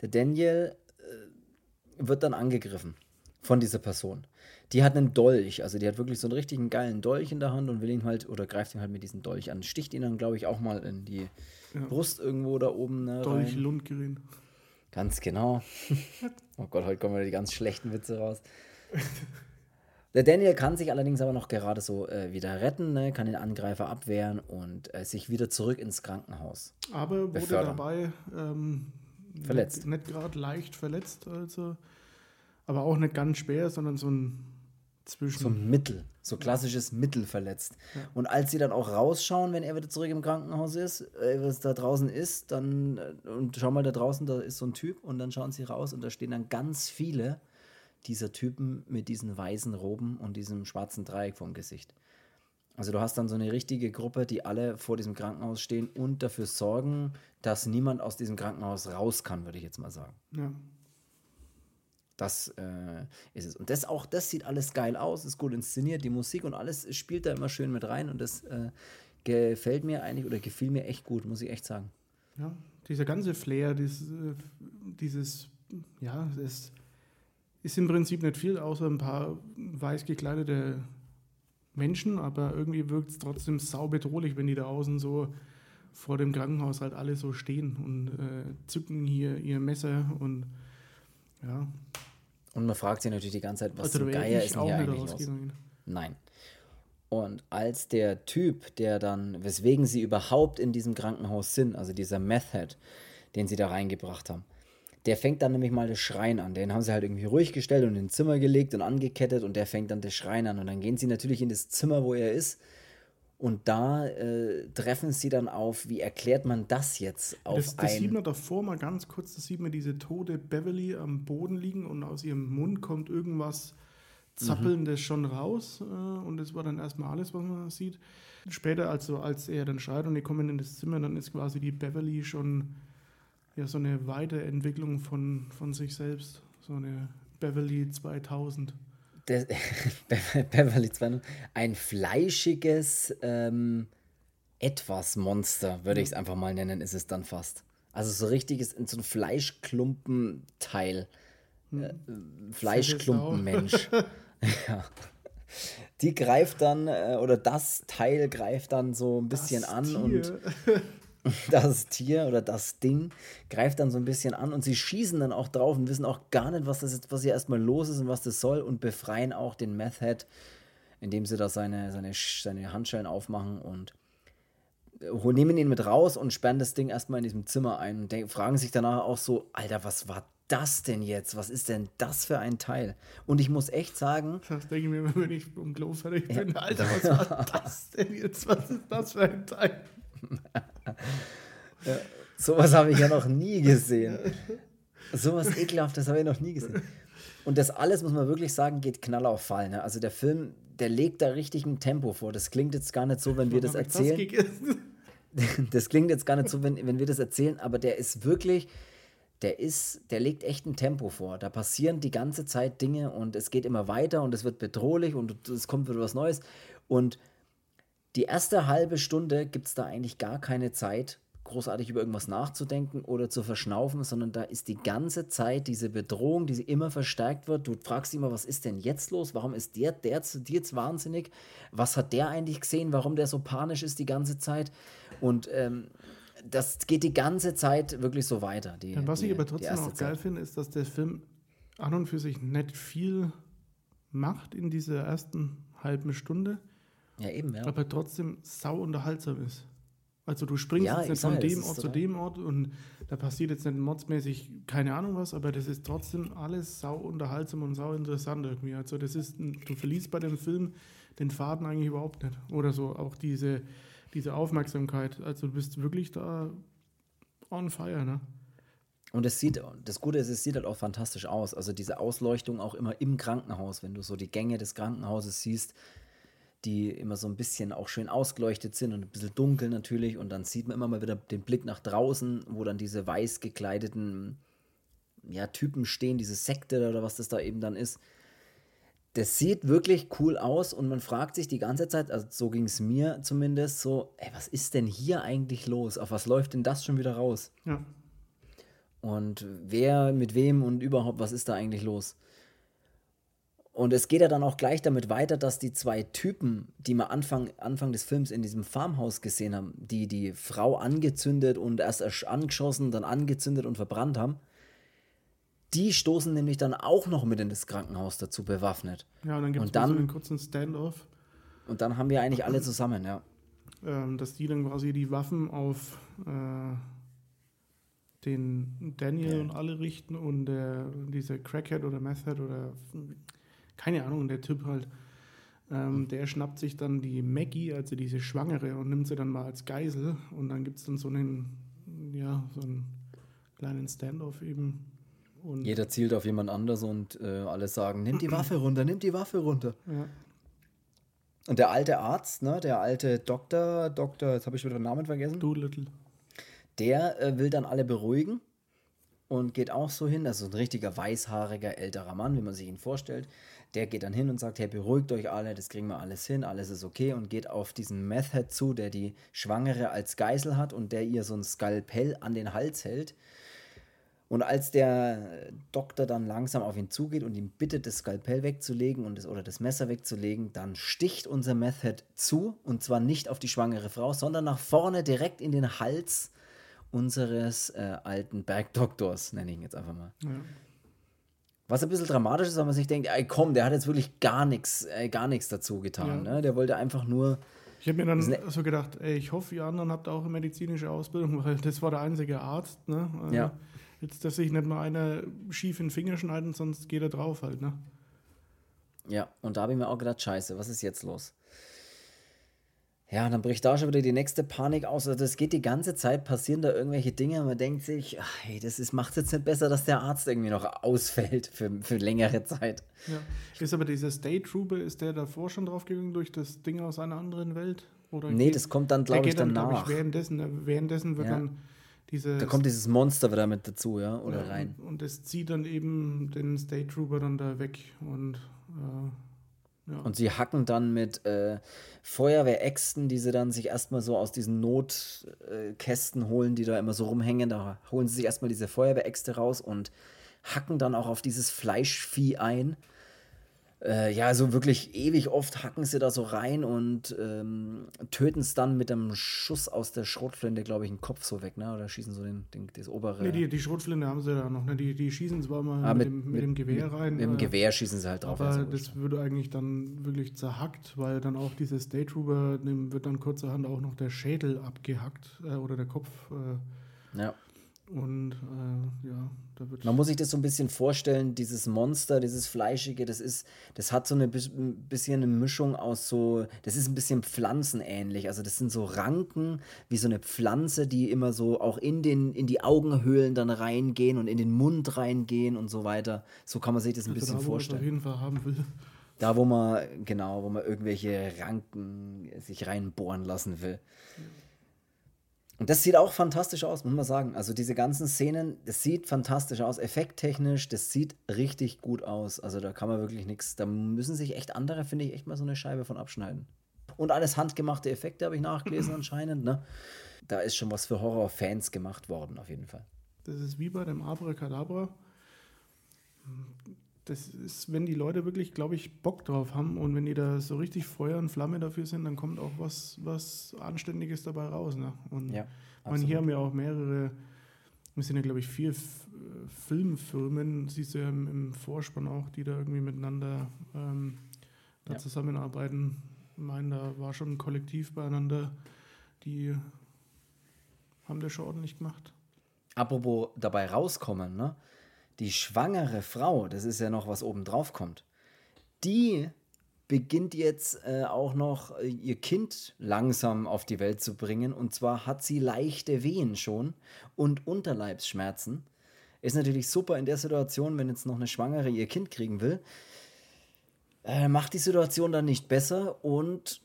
der Daniel äh, wird dann angegriffen von dieser Person. Die hat einen Dolch, also die hat wirklich so einen richtigen geilen Dolch in der Hand und will ihn halt oder greift ihn halt mit diesem Dolch an. Sticht ihn dann, glaube ich, auch mal in die ja. Brust irgendwo da oben. Ne, Dolch Lundgren. Ganz genau. [laughs] oh Gott, heute kommen wieder die ganz schlechten Witze raus. [laughs] Der Daniel kann sich allerdings aber noch gerade so äh, wieder retten, ne? kann den Angreifer abwehren und äh, sich wieder zurück ins Krankenhaus. Aber wurde befördern. dabei ähm, verletzt. Nicht, nicht gerade leicht verletzt, also, aber auch nicht ganz schwer, sondern so ein zwischen. So ein Mittel, so klassisches ja. Mittel verletzt. Ja. Und als sie dann auch rausschauen, wenn er wieder zurück im Krankenhaus ist, äh, was da draußen ist, dann äh, und schau mal da draußen, da ist so ein Typ und dann schauen sie raus und da stehen dann ganz viele dieser Typen mit diesen weißen Roben und diesem schwarzen Dreieck vom Gesicht. Also du hast dann so eine richtige Gruppe, die alle vor diesem Krankenhaus stehen und dafür sorgen, dass niemand aus diesem Krankenhaus raus kann, würde ich jetzt mal sagen. Ja. Das äh, ist es. Und das auch, das sieht alles geil aus, ist gut inszeniert, die Musik und alles spielt da immer schön mit rein und das äh, gefällt mir eigentlich oder gefiel mir echt gut, muss ich echt sagen. Ja, dieser ganze Flair, dieses, äh, dieses ja, das ist im Prinzip nicht viel, außer ein paar weiß gekleidete Menschen, aber irgendwie wirkt es trotzdem saubedrohlich, wenn die da außen so vor dem Krankenhaus halt alle so stehen und äh, zücken hier ihr Messer und ja. Und man fragt sich natürlich die ganze Zeit, was also, zum Geier ist denn hier eigentlich los? Nein. Und als der Typ, der dann, weswegen sie überhaupt in diesem Krankenhaus sind, also dieser Method, den sie da reingebracht haben, der fängt dann nämlich mal das Schreien an. Den haben sie halt irgendwie ruhig gestellt und in ein Zimmer gelegt und angekettet und der fängt dann das Schreien an. Und dann gehen sie natürlich in das Zimmer, wo er ist Und da äh, treffen sie dann auf, wie erklärt man das jetzt auf das, das sieht man davor mal ganz kurz, da sieht man diese tote Beverly am Boden liegen und aus ihrem Mund kommt irgendwas Zappelndes mhm. schon raus. Äh, und das war dann erstmal alles, was man sieht. Später, also als er dann schreit und die kommen in das Zimmer, dann ist quasi die Beverly schon ja, so eine Weiterentwicklung von, von sich selbst. So eine Beverly 2000 der, [laughs] Beverly 200, ein fleischiges ähm, etwas Monster, würde ich es einfach mal nennen, ist es dann fast. Also so richtiges, so ein Fleischklumpenteil. Äh, Fleischklumpenmensch. [laughs] ja. Die greift dann, äh, oder das Teil greift dann so ein bisschen das an Tier. und [laughs] [laughs] das Tier oder das Ding greift dann so ein bisschen an und sie schießen dann auch drauf und wissen auch gar nicht, was das jetzt, was hier erstmal los ist und was das soll und befreien auch den Meth Head, indem sie da seine, seine, seine Handschellen aufmachen und äh, nehmen ihn mit raus und sperren das Ding erstmal in diesem Zimmer ein und denken, fragen sich danach auch so, Alter, was war das denn jetzt? Was ist denn das für ein Teil? Und ich muss echt sagen. Das denke ich mir wenn ich um Klo fertig bin. Ja. Alter, was war das denn jetzt? Was ist das für ein Teil? [laughs] ja, sowas habe ich ja noch nie gesehen. Sowas ekelhaftes habe ich noch nie gesehen. Und das alles, muss man wirklich sagen, geht knall auf Fall. Ne? Also der Film, der legt da richtig ein Tempo vor. Das klingt jetzt gar nicht so, wenn wir [laughs] das erzählen. [laughs] Das klingt jetzt gar nicht so, wenn, wenn wir das erzählen, aber der ist wirklich, der ist, der legt echt ein Tempo vor. Da passieren die ganze Zeit Dinge und es geht immer weiter und es wird bedrohlich und es kommt wieder was Neues. Und die erste halbe Stunde gibt es da eigentlich gar keine Zeit, großartig über irgendwas nachzudenken oder zu verschnaufen, sondern da ist die ganze Zeit diese Bedrohung, die immer verstärkt wird. Du fragst dich immer, was ist denn jetzt los? Warum ist der, der jetzt wahnsinnig? Was hat der eigentlich gesehen? Warum der so panisch ist die ganze Zeit? Und ähm, das geht die ganze Zeit wirklich so weiter. Die, was die, ich aber trotzdem auch geil finde, ist, dass der Film an und für sich nicht viel macht in dieser ersten halben Stunde. Ja, eben, ja. Aber trotzdem sau unterhaltsam ist. Also du springst ja, jetzt nicht von dem Ort zu dem Ort und da passiert jetzt nicht modsmäßig keine Ahnung was, aber das ist trotzdem alles sau unterhaltsam und sau interessant irgendwie. Also das ist, ein, du verliest bei dem Film den Faden eigentlich überhaupt nicht. Oder so auch diese, diese Aufmerksamkeit. Also du bist wirklich da on fire, ne? Und es sieht, das Gute ist, es sieht halt auch fantastisch aus. Also diese Ausleuchtung auch immer im Krankenhaus, wenn du so die Gänge des Krankenhauses siehst, die immer so ein bisschen auch schön ausgeleuchtet sind und ein bisschen dunkel natürlich. Und dann sieht man immer mal wieder den Blick nach draußen, wo dann diese weiß gekleideten ja, Typen stehen, diese Sekte oder was das da eben dann ist. Das sieht wirklich cool aus und man fragt sich die ganze Zeit, also so ging es mir zumindest, so, ey, was ist denn hier eigentlich los? Auf was läuft denn das schon wieder raus? Ja. Und wer mit wem und überhaupt, was ist da eigentlich los? Und es geht ja dann auch gleich damit weiter, dass die zwei Typen, die wir Anfang, Anfang des Films in diesem Farmhaus gesehen haben, die die Frau angezündet und erst angeschossen, dann angezündet und verbrannt haben, die stoßen nämlich dann auch noch mit in das Krankenhaus dazu bewaffnet. Ja, und dann gibt es so einen kurzen Standoff. Und dann haben wir eigentlich alle zusammen, ja. Ähm, dass die dann quasi die Waffen auf äh, den Daniel ja. und alle richten und äh, dieser Crackhead oder Method oder keine Ahnung, der Typ halt, ähm, der schnappt sich dann die Maggie, also diese Schwangere, und nimmt sie dann mal als Geisel. Und dann gibt es dann so einen, ja, so einen kleinen Standoff eben. Und Jeder zielt auf jemand anders und äh, alle sagen, nimm die Waffe runter, nimm die Waffe runter. Ja. Und der alte Arzt, ne, der alte Doktor, Doktor, jetzt habe ich wieder den Namen vergessen. Doolittle. Der äh, will dann alle beruhigen und geht auch so hin, also ein richtiger weißhaariger älterer Mann, wie man sich ihn vorstellt. Der geht dann hin und sagt, hey, beruhigt euch alle, das kriegen wir alles hin, alles ist okay und geht auf diesen Method zu, der die Schwangere als Geisel hat und der ihr so ein Skalpell an den Hals hält. Und als der Doktor dann langsam auf ihn zugeht und ihm bittet, das Skalpell wegzulegen und das, oder das Messer wegzulegen, dann sticht unser Method zu und zwar nicht auf die schwangere Frau, sondern nach vorne direkt in den Hals unseres äh, alten Bergdoktors, nenne ich ihn jetzt einfach mal. Ja. Was ein bisschen dramatisch ist, weil man sich denkt, ey komm, der hat jetzt wirklich gar nichts, äh, gar nichts dazu getan. Ja. Ne? Der wollte einfach nur. Ich habe mir dann ne so gedacht, ey, ich hoffe, ihr anderen habt auch eine medizinische Ausbildung, [laughs] weil das war der einzige Arzt. Ne? Äh, ja. Jetzt, dass sich nicht mal einer schief in den Finger schneiden, sonst geht er drauf halt. Ne? Ja, und da habe ich mir auch gedacht, scheiße, was ist jetzt los? Ja, und dann bricht da schon wieder die nächste Panik aus. Also das geht die ganze Zeit, passieren da irgendwelche Dinge und man denkt sich, ach, hey, das macht es jetzt nicht besser, dass der Arzt irgendwie noch ausfällt für, für längere Zeit. Ja. Ist aber dieser State Trooper, ist der davor schon draufgegangen durch das Ding aus einer anderen Welt? Oder nee, geht, das kommt dann, glaube ich, danach. Glaub ich, währenddessen, währenddessen wird ja. dann diese. Da kommt dieses Monster wieder mit dazu, ja, oder ja, rein. Und es zieht dann eben den State Trooper dann da weg und. Äh, ja. Und sie hacken dann mit äh, Feuerwehräxten, die sie dann sich erstmal so aus diesen Notkästen äh, holen, die da immer so rumhängen. Da holen sie sich erstmal diese Feuerwehräxte raus und hacken dann auch auf dieses Fleischvieh ein äh, ja, so wirklich ewig oft hacken sie da so rein und ähm, töten es dann mit einem Schuss aus der Schrotflinte, glaube ich, den Kopf so weg, ne? Oder schießen so den, den, das obere. Nee, die, die Schrotflinte haben sie da noch, ne? Die, die schießen zwar mal ah, mit, mit, dem, mit, dem Gewehr rein. Mit, dem Gewehr schießen sie halt drauf. Aber also das würde eigentlich dann wirklich zerhackt, weil dann auch diese State Trooper, dem wird dann kurzerhand auch noch der Schädel abgehackt äh, oder der Kopf. Äh, ja. Und äh, ja. Man muss sich das so ein bisschen vorstellen, dieses Monster, dieses Fleischige, das ist, das hat so eine bisschen eine Mischung aus so, das ist ein bisschen pflanzenähnlich. Also das sind so Ranken, wie so eine Pflanze, die immer so auch in, den, in die Augenhöhlen dann reingehen und in den Mund reingehen und so weiter. So kann man sich das ein also bisschen da, vorstellen. auf jeden Fall haben will. Da, wo man, genau, wo man irgendwelche Ranken sich reinbohren lassen will. Ja. Und das sieht auch fantastisch aus, muss man sagen. Also diese ganzen Szenen, das sieht fantastisch aus, effekttechnisch, das sieht richtig gut aus. Also da kann man wirklich nichts, da müssen sich echt andere, finde ich, echt mal so eine Scheibe von abschneiden. Und alles handgemachte Effekte habe ich nachgelesen [laughs] anscheinend, ne? Da ist schon was für Horrorfans gemacht worden, auf jeden Fall. Das ist wie bei dem Abracadabra. Das ist, wenn die Leute wirklich, glaube ich, Bock drauf haben und wenn die da so richtig Feuer und Flamme dafür sind, dann kommt auch was, was Anständiges dabei raus. Ne? Und ja, man, hier haben ja auch mehrere, wir sind ja, glaube ich, vier Filmfirmen, siehst du ja im, im, Vorspann auch, die da irgendwie miteinander ähm, da ja. zusammenarbeiten. Ich meine, da war schon ein Kollektiv beieinander, die haben das schon ordentlich gemacht. Apropos dabei rauskommen, ne? Die schwangere Frau, das ist ja noch, was oben drauf kommt, die beginnt jetzt äh, auch noch äh, ihr Kind langsam auf die Welt zu bringen. Und zwar hat sie leichte Wehen schon und Unterleibsschmerzen. Ist natürlich super in der Situation, wenn jetzt noch eine Schwangere ihr Kind kriegen will. Äh, macht die Situation dann nicht besser und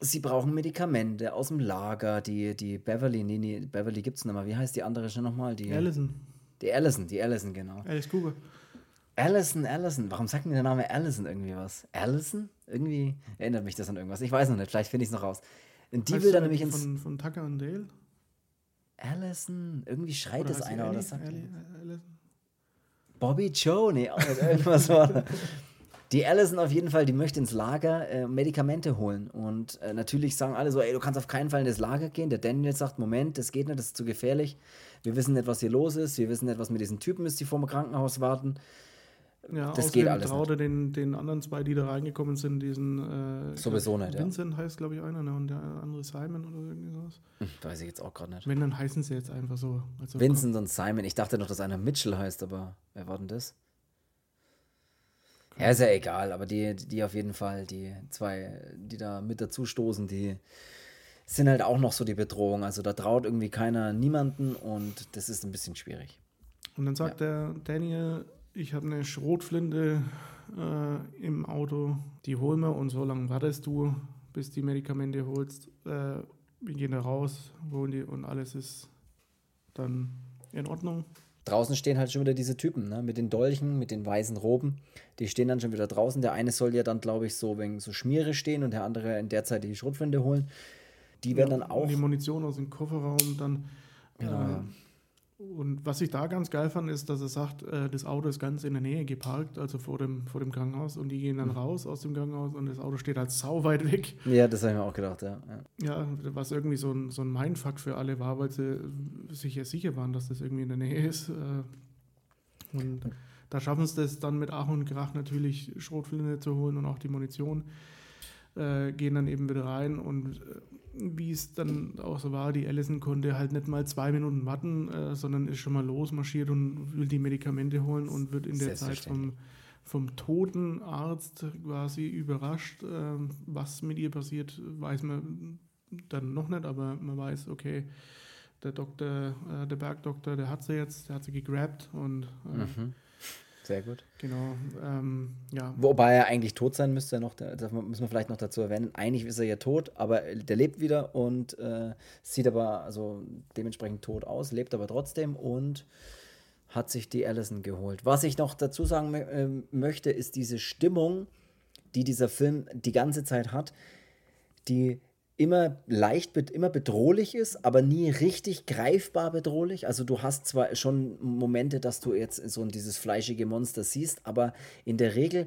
sie brauchen Medikamente aus dem Lager. Die, die Beverly, nee, nee, Beverly gibt es nicht mehr. Wie heißt die andere schon nochmal? Die, Allison. Die Allison, die Allison, genau. Alice Cooper. Allison, Allison. Warum sagt mir der Name Allison irgendwie was? Allison? Irgendwie erinnert mich das an irgendwas. Ich weiß noch nicht, vielleicht finde ich es noch raus. Und die weißt will dann nämlich ins. Von, von Tucker und Dale? Allison, irgendwie schreit es einer oder sagt. Bobby Joe, nee, irgendwas war [laughs] Die Allison auf jeden Fall, die möchte ins Lager äh, Medikamente holen. Und äh, natürlich sagen alle so, ey, du kannst auf keinen Fall in das Lager gehen. Der Daniel sagt, Moment, das geht nicht, das ist zu gefährlich. Wir wissen nicht, was hier los ist. Wir wissen nicht, was mit diesen Typen ist, die vor dem Krankenhaus warten. Ja, das geht alles Traude nicht. Den, den anderen zwei, die da reingekommen sind, diesen äh, Sowieso nicht, Vincent ja. heißt, glaube ich, einer, ne? und der andere Simon oder irgendwie sowas. Hm, weiß ich jetzt auch gerade nicht. Wenn, dann heißen sie jetzt einfach so. Also Vincent und Simon. Ich dachte noch, dass einer Mitchell heißt, aber wer war denn das? Ja, ist ja egal, aber die, die auf jeden Fall, die zwei, die da mit dazu stoßen, die sind halt auch noch so die Bedrohung. Also da traut irgendwie keiner niemanden und das ist ein bisschen schwierig. Und dann sagt ja. der Daniel, ich habe eine Schrotflinte äh, im Auto, die holen wir und so lange wartest du, bis die Medikamente holst. Äh, wir gehen da raus, holen die und alles ist dann in Ordnung. Draußen stehen halt schon wieder diese Typen, ne? mit den Dolchen, mit den weißen Roben. Die stehen dann schon wieder draußen. Der eine soll ja dann, glaube ich, so wegen so Schmiere stehen und der andere in der Zeit die Schrotflinte holen. Die werden ja, dann auch. Die Munition aus dem Kofferraum dann. Genau, äh, ja. Und was ich da ganz geil fand, ist, dass er sagt, äh, das Auto ist ganz in der Nähe geparkt, also vor dem, vor dem Krankenhaus. Und die gehen dann mhm. raus aus dem Krankenhaus und das Auto steht halt sau weit weg. Ja, das habe ich mir auch gedacht, ja. Ja, ja was irgendwie so ein, so ein Mindfuck für alle war, weil sie sich ja sicher waren, dass das irgendwie in der Nähe ist. Äh, und da schaffen sie es dann mit Ach und Krach natürlich Schrotflinte zu holen und auch die Munition. Äh, gehen dann eben wieder rein und äh, wie es dann auch so war, die Allison konnte halt nicht mal zwei Minuten warten, äh, sondern ist schon mal losmarschiert und will die Medikamente holen und wird in der Zeit vom, vom toten Arzt quasi überrascht. Äh, was mit ihr passiert, weiß man dann noch nicht, aber man weiß, okay, der Doktor, äh, der Bergdoktor, der hat sie jetzt, der hat sie gegrabt und äh, mhm. Sehr gut. Genau, ähm, ja. Wobei er eigentlich tot sein müsste, noch, das müssen wir vielleicht noch dazu erwähnen. Eigentlich ist er ja tot, aber der lebt wieder und äh, sieht aber also dementsprechend tot aus, lebt aber trotzdem und hat sich die Allison geholt. Was ich noch dazu sagen äh, möchte, ist diese Stimmung, die dieser Film die ganze Zeit hat, die immer leicht, immer bedrohlich ist, aber nie richtig greifbar bedrohlich. Also du hast zwar schon Momente, dass du jetzt so dieses fleischige Monster siehst, aber in der Regel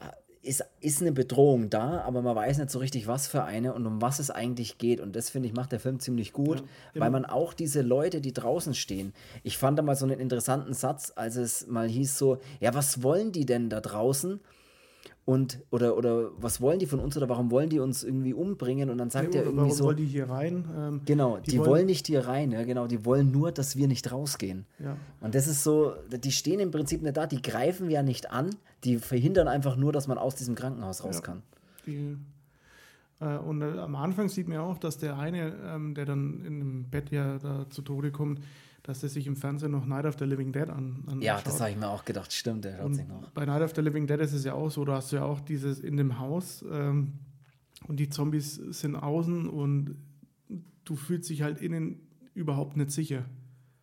äh, ist, ist eine Bedrohung da, aber man weiß nicht so richtig, was für eine und um was es eigentlich geht. Und das, finde ich, macht der Film ziemlich gut, ja, weil man auch diese Leute, die draußen stehen, ich fand da mal so einen interessanten Satz, als es mal hieß so, ja, was wollen die denn da draußen? Und oder oder was wollen die von uns oder warum wollen die uns irgendwie umbringen? Und dann sagt ja, er irgendwie warum so wollen die hier rein? Ähm, genau die, die wollen, wollen, nicht hier rein ja genau. Die wollen nur dass wir nicht rausgehen. Ja. und das ist so die stehen im Prinzip nicht da die greifen ja nicht an. Die verhindern einfach nur dass man aus diesem Krankenhaus raus ja. kann. Die, äh, und äh, am Anfang sieht man auch dass der eine ähm, der dann in dem Bett ja da zu Tode kommt dass er sich im Fernsehen noch Night of the Living Dead an, anschaut. Ja, das habe ich mir auch gedacht, stimmt, der schaut sich noch. Bei Night of the Living Dead ist es ja auch so, da hast du ja auch dieses in dem Haus ähm, und die Zombies sind außen und du fühlst dich halt innen überhaupt nicht sicher.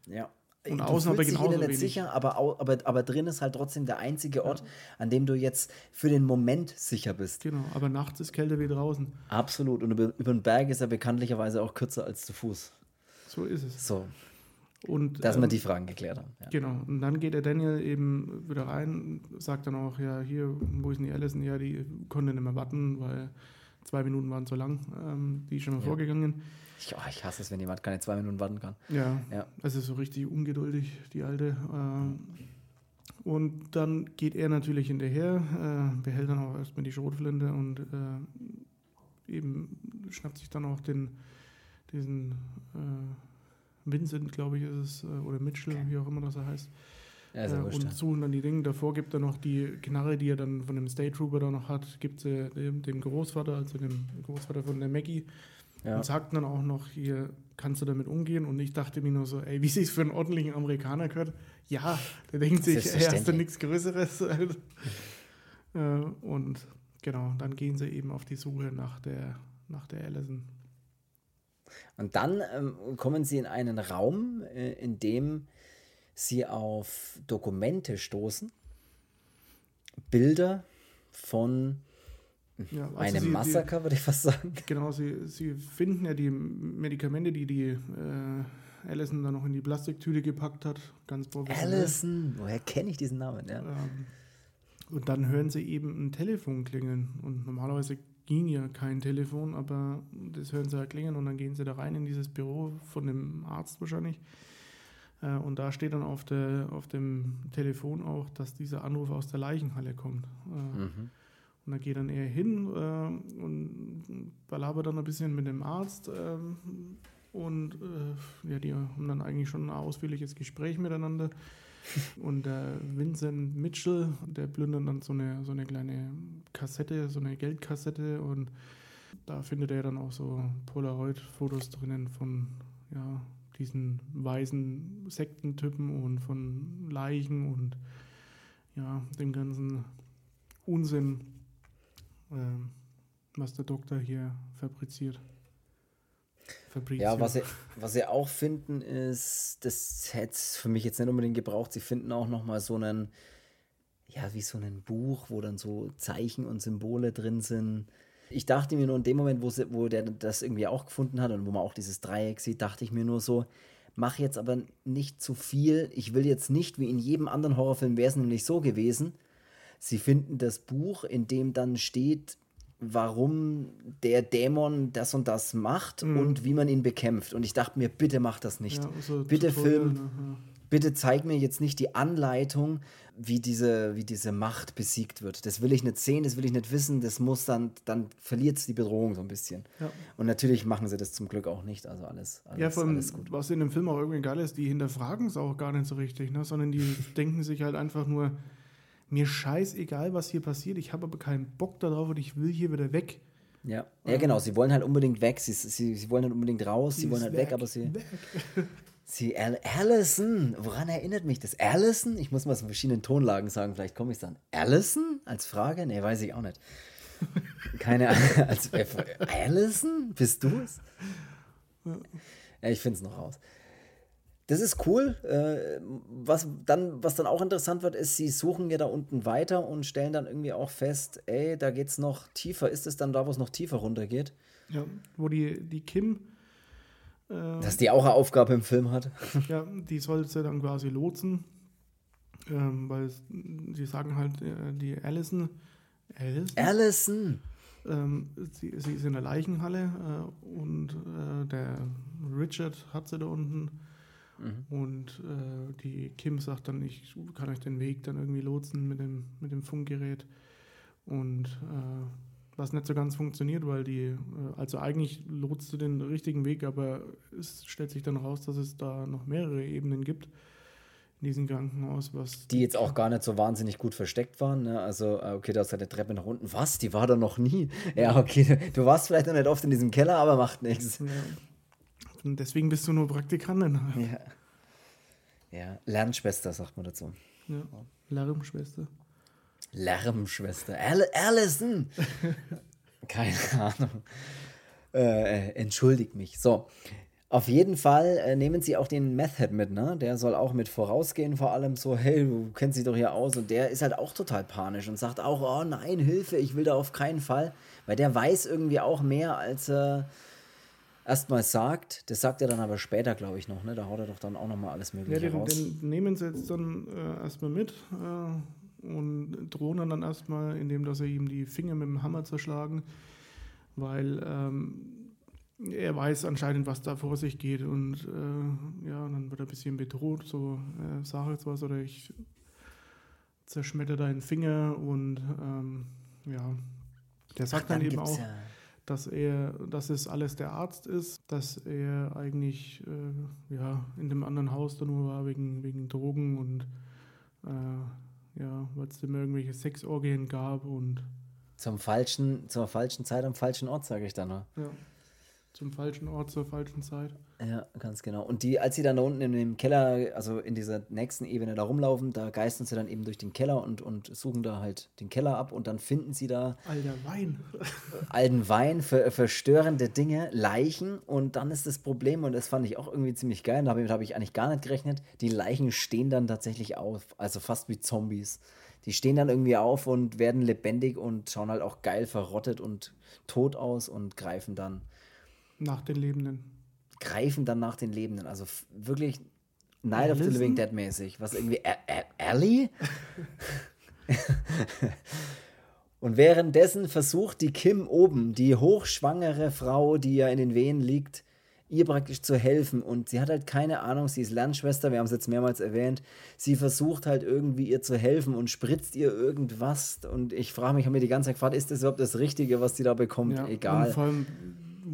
Ja. Und du außen aber genauso nicht wenig. sicher, aber, aber, aber drin ist halt trotzdem der einzige Ort, ja. an dem du jetzt für den Moment sicher bist. Genau, aber nachts ist kälter wie draußen. Absolut. Und über, über den Berg ist er bekanntlicherweise auch kürzer als zu Fuß. So ist es. So. Und, Dass ähm, wir die Fragen geklärt haben. Ja. Genau. Und dann geht der Daniel eben wieder rein, sagt dann auch, ja, hier, wo ist denn die Allison? Ja, die konnte nicht mehr warten, weil zwei Minuten waren zu lang. Ähm, die ist schon mal ja. vorgegangen. Ich, oh, ich hasse es, wenn jemand keine zwei Minuten warten kann. Ja, ja. Also so richtig ungeduldig, die Alte. Äh, und dann geht er natürlich hinterher, äh, behält dann auch erstmal die Schrotflinte und äh, eben schnappt sich dann auch den, diesen äh, Vincent, glaube ich, ist es, äh, oder Mitchell, okay. wie auch immer das er heißt. Ja, äh, und suchen dann die Dinge. Davor gibt er noch die Knarre, die er dann von dem State Trooper da noch hat, gibt sie dem, dem, Großvater, also dem Großvater von der Maggie. Ja. Und sagt dann auch noch, hier kannst du damit umgehen. Und ich dachte mir nur so, ey, wie sie es für einen ordentlichen Amerikaner gehört. Ja, der denkt sich, ey, hast du nichts Größeres. [laughs] äh, und genau, dann gehen sie eben auf die Suche nach der, nach der Allison. Und dann ähm, kommen sie in einen Raum, äh, in dem sie auf Dokumente stoßen, Bilder von ja, also einem sie, Massaker, würde ich fast sagen. Genau, sie, sie finden ja die Medikamente, die die äh, Allison dann noch in die Plastiktüte gepackt hat, ganz professionell. Allison, woher kenne ich diesen Namen? Ja. Ähm, und dann hören sie eben ein Telefon klingeln. Und normalerweise ging ja kein Telefon, aber das hören sie halt klingen und dann gehen sie da rein in dieses Büro von dem Arzt wahrscheinlich. Äh, und da steht dann auf, der, auf dem Telefon auch, dass dieser Anruf aus der Leichenhalle kommt. Äh, mhm. Und da geht dann er hin äh, und belabert dann ein bisschen mit dem Arzt. Und ja, die haben dann eigentlich schon ein ausführliches Gespräch miteinander. Und der Vincent Mitchell, der plündert dann so eine, so eine kleine Kassette, so eine Geldkassette und da findet er dann auch so Polaroid-Fotos drinnen von ja, diesen weißen Sektentypen und von Leichen und ja, dem ganzen Unsinn, äh, was der Doktor hier fabriziert. Fabrizio. Ja, was sie, was sie auch finden ist, das hätte es für mich jetzt nicht unbedingt gebraucht, sie finden auch nochmal so einen, ja, wie so ein Buch, wo dann so Zeichen und Symbole drin sind. Ich dachte mir nur in dem Moment, wo, sie, wo der das irgendwie auch gefunden hat und wo man auch dieses Dreieck sieht, dachte ich mir nur so, mach jetzt aber nicht zu viel. Ich will jetzt nicht, wie in jedem anderen Horrorfilm wäre es nämlich so gewesen. Sie finden das Buch, in dem dann steht, warum der Dämon das und das macht mhm. und wie man ihn bekämpft. Und ich dachte mir, bitte mach das nicht. Ja, also bitte Film, ne? ja. bitte zeig mir jetzt nicht die Anleitung, wie diese, wie diese Macht besiegt wird. Das will ich nicht sehen, das will ich nicht wissen, das muss dann, dann verliert es die Bedrohung so ein bisschen. Ja. Und natürlich machen sie das zum Glück auch nicht, also alles, alles Ja, vor allem, was in dem Film auch irgendwie geil ist, die hinterfragen es auch gar nicht so richtig, ne? sondern die [laughs] denken sich halt einfach nur, mir scheißegal, was hier passiert, ich habe aber keinen Bock darauf und ich will hier wieder weg. Ja. ja, genau. Sie wollen halt unbedingt weg. Sie, sie, sie wollen halt unbedingt raus. Sie, sie wollen halt weg, weg, aber sie. Weg. [laughs] Sie, Al Allison, woran erinnert mich das? Allison? Ich muss mal in verschiedenen Tonlagen sagen, vielleicht komme ich dann. Allison? Als Frage? Nee, weiß ich auch nicht. Keine Ahnung. [laughs] Als, Allison? Bist du es? Ja, ich finde es noch raus. Das ist cool. Äh, was, dann, was dann auch interessant wird, ist, sie suchen ja da unten weiter und stellen dann irgendwie auch fest, ey, da geht es noch tiefer. Ist es dann da, wo es noch tiefer runtergeht? Ja, wo die, die Kim äh, Dass die auch eine Aufgabe im Film hat. [laughs] Ja, die sollte dann quasi lotsen, ähm, weil sie sagen halt, äh, die Allison. Allison? Allison. Ähm, sie, sie ist in der Leichenhalle äh, und äh, der Richard hat sie da unten. Mhm. Und äh, die Kim sagt dann, ich kann euch den Weg dann irgendwie lotsen mit dem, mit dem Funkgerät. Und äh, was nicht so ganz funktioniert, weil die, äh, also eigentlich lotst du den richtigen Weg, aber es stellt sich dann raus, dass es da noch mehrere Ebenen gibt in diesem Krankenhaus, was. Die jetzt auch gar nicht so wahnsinnig gut versteckt waren. Ne? Also, äh, okay, da ist halt eine Treppe nach unten. Was? Die war da noch nie. Ja, okay, du warst vielleicht noch nicht oft in diesem Keller, aber macht nichts. Ja. Und deswegen bist du nur Praktikantin. Ja. Ja, Lernschwester, sagt man dazu. Ja, Lernschwester. Lärmschwester. Al Allison! [laughs] Keine Ahnung. Äh, entschuldigt mich. So. Auf jeden Fall äh, nehmen sie auch den Method mit, ne? Der soll auch mit vorausgehen, vor allem so, hey, du kennst dich doch hier aus. Und der ist halt auch total panisch und sagt auch, oh nein, Hilfe, ich will da auf keinen Fall. Weil der weiß irgendwie auch mehr, als er erstmal sagt. Das sagt er dann aber später, glaube ich, noch, ne? Da haut er doch dann auch nochmal alles Mögliche ja, den, raus. Den nehmen sie jetzt dann äh, erstmal mit. Äh und drohen dann erstmal, indem dass er ihm die Finger mit dem Hammer zerschlagen, weil ähm, er weiß anscheinend, was da vor sich geht und äh, ja, dann wird er ein bisschen bedroht, so äh, sag jetzt was oder ich zerschmetter deinen Finger und ähm, ja, der sagt dann, dann, eben auch, ja. Dass er, dass es alles der Arzt ist, dass er eigentlich äh, ja in dem anderen Haus da nur war wegen, wegen Drogen und äh, ja, weil es immer irgendwelche Sexorgien gab und. Zum falschen, zur falschen Zeit am falschen Ort, sage ich dann. Ne? Ja. Zum falschen Ort, zur falschen Zeit. Ja, ganz genau. Und die, als sie dann da unten in dem Keller, also in dieser nächsten Ebene da rumlaufen, da geistern sie dann eben durch den Keller und, und suchen da halt den Keller ab und dann finden sie da. Alter Wein. [laughs] alten Wein, ver, verstörende Dinge, Leichen und dann ist das Problem, und das fand ich auch irgendwie ziemlich geil, damit habe ich eigentlich gar nicht gerechnet, die Leichen stehen dann tatsächlich auf, also fast wie Zombies. Die stehen dann irgendwie auf und werden lebendig und schauen halt auch geil verrottet und tot aus und greifen dann nach den Lebenden. Greifen dann nach den Lebenden. Also wirklich Night of the Living Dead mäßig. Was irgendwie. Ellie? [laughs] Und währenddessen versucht die Kim oben, die hochschwangere Frau, die ja in den Wehen liegt, ihr praktisch zu helfen. Und sie hat halt keine Ahnung, sie ist Lernschwester, wir haben es jetzt mehrmals erwähnt. Sie versucht halt irgendwie ihr zu helfen und spritzt ihr irgendwas. Und ich frage mich, haben wir die ganze Zeit gefragt, ist das überhaupt das Richtige, was sie da bekommt? Ja, Egal. Und vor allem,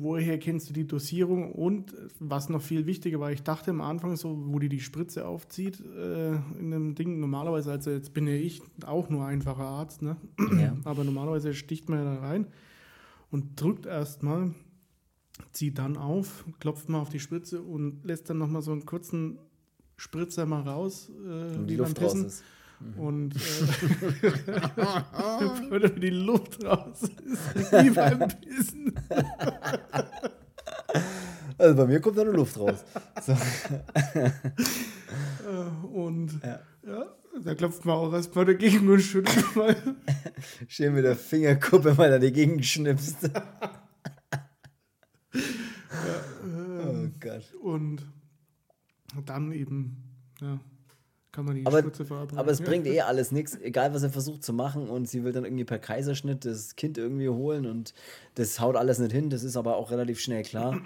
woher kennst du die Dosierung und was noch viel wichtiger war, ich dachte am Anfang so, wo die die Spritze aufzieht äh, in einem Ding, normalerweise, also jetzt bin ja ich auch nur einfacher Arzt, ne? Ja. [clears throat] aber normalerweise sticht man ja da rein und drückt erstmal, zieht dann auf, klopft mal auf die Spritze und lässt dann nochmal so einen kurzen Spritzer mal raus. Äh, und die Luft raus ist. Mhm. Und äh, [laughs] würde die Luft raus ist, wie beim Bissen. Also bei mir kommt da nur Luft raus. So. Äh, und ja. ja. da klopft man auch erstmal dagegen und schüttelt mal. Schön mit der Fingerkuppe mal dagegen schnipst. [laughs] ja, äh, oh Gott. Und dann eben, ja, kann man die aber, Spritze verabreichen. Aber es bringt eh alles nichts, egal was er versucht zu machen und sie will dann irgendwie per Kaiserschnitt das Kind irgendwie holen und das haut alles nicht hin, das ist aber auch relativ schnell klar.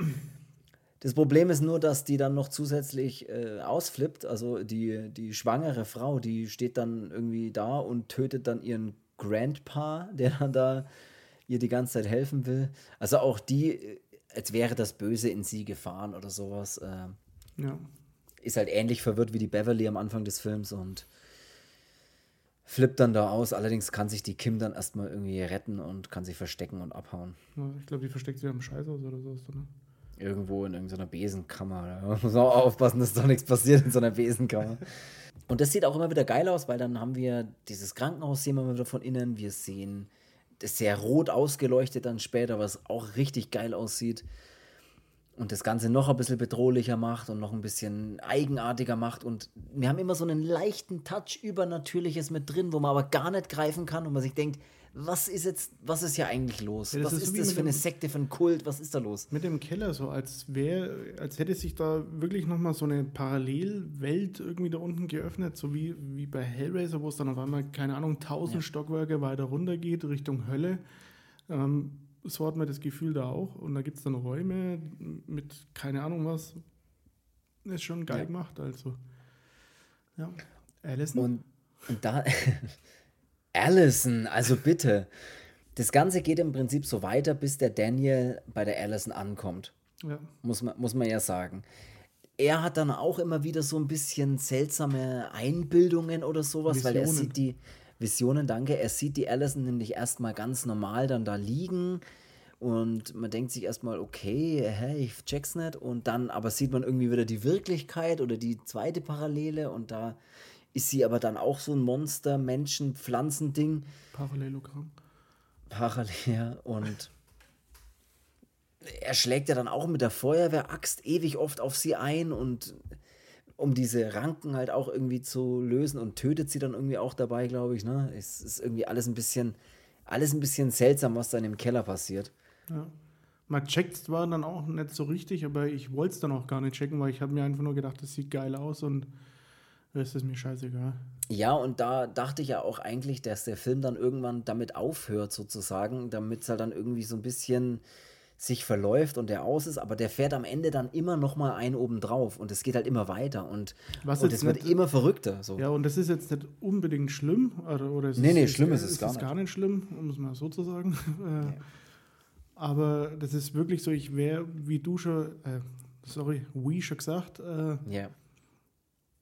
Das Problem ist nur, dass die dann noch zusätzlich äh, ausflippt. Also die, die schwangere Frau, die steht dann irgendwie da und tötet dann ihren Grandpa, der dann da ihr die ganze Zeit helfen will. Also auch die, äh, als wäre das Böse in sie gefahren oder sowas. Äh, ja ist halt ähnlich verwirrt wie die Beverly am Anfang des Films und flippt dann da aus. Allerdings kann sich die Kim dann erstmal irgendwie retten und kann sich verstecken und abhauen. Ich glaube, die versteckt sich am Scheißhaus oder so. Ne? Irgendwo in irgendeiner Besenkammer. Da [laughs] muss man auch aufpassen, dass da nichts passiert in so einer Besenkammer. [laughs] Und das sieht auch immer wieder geil aus, weil dann haben wir dieses Krankenhaus, sehen wir wieder von innen. Wir sehen das sehr rot ausgeleuchtet dann später, was auch richtig geil aussieht und das Ganze noch ein bisschen bedrohlicher macht und noch ein bisschen eigenartiger macht. Und wir haben immer so einen leichten Touch Übernatürliches mit drin, wo man aber gar nicht greifen kann und man sich denkt, was ist jetzt, was ist ja eigentlich los? Ja, was ist, ist das für eine Sekte, für ein Kult? Was ist da los? Mit dem Keller, so als wäre, als hätte sich da wirklich nochmal so eine Parallelwelt irgendwie da unten geöffnet, so wie, wie bei Hellraiser, wo es dann auf einmal, keine Ahnung, tausend ja. Stockwerke weiter runter geht, Richtung Hölle. Ähm, so hat man das Gefühl da auch. Und da gibt es dann Räume mit keine Ahnung was. Ist schon geil ja. gemacht, also. Ja. Allison? Und, und da. [laughs] Allison, also bitte. Das Ganze geht im Prinzip so weiter, bis der Daniel bei der Allison ankommt. Ja. Muss, man, muss man ja sagen. Er hat dann auch immer wieder so ein bisschen seltsame Einbildungen oder sowas, Visionen. weil er sieht die, Visionen, danke. Er sieht die Allison nämlich erstmal ganz normal dann da liegen. Und man denkt sich erstmal, okay, hä, ich check's nicht. Und dann aber sieht man irgendwie wieder die Wirklichkeit oder die zweite Parallele. Und da ist sie aber dann auch so ein Monster, Menschen, Pflanzending. Parallelogramm. Parallel, ja. Und er schlägt ja dann auch mit der Feuerwehraxt ewig oft auf sie ein und um diese Ranken halt auch irgendwie zu lösen und tötet sie dann irgendwie auch dabei, glaube ich. Ne? Es ist irgendwie alles ein bisschen, alles ein bisschen seltsam, was dann im Keller passiert. Ja. Man checkt zwar dann auch nicht so richtig, aber ich wollte es dann auch gar nicht checken, weil ich habe mir einfach nur gedacht, das sieht geil aus und es ist mir scheißegal. Ja, und da dachte ich ja auch eigentlich, dass der Film dann irgendwann damit aufhört, sozusagen, damit es halt dann irgendwie so ein bisschen sich verläuft und der aus ist, aber der fährt am Ende dann immer noch mal einen oben drauf und es geht halt immer weiter und, Was und es wird immer verrückter. So. Ja, und das ist jetzt nicht unbedingt schlimm. Oder, oder nee, nee, schlimm ist es gar, nicht. gar nicht schlimm, um es mal so zu sagen. [laughs] Ja. Aber das ist wirklich so, ich wäre, wie du schon, äh, sorry, wie schon gesagt, äh, ja.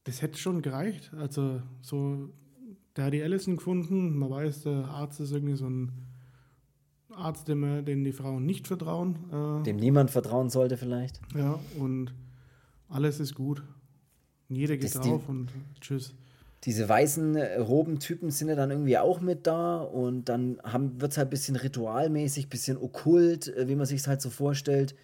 das hätte schon gereicht. Also so, der hat die Allison gefunden, man weiß, der Arzt ist irgendwie so ein Arzt, dem, dem die Frauen nicht vertrauen. Äh, dem niemand vertrauen sollte vielleicht. Ja, und alles ist gut. Jeder geht das drauf die, und tschüss. Diese weißen äh, Robentypen sind ja dann irgendwie auch mit da und dann wird es halt ein bisschen ritualmäßig, ein bisschen okkult, äh, wie man sich es halt so vorstellt.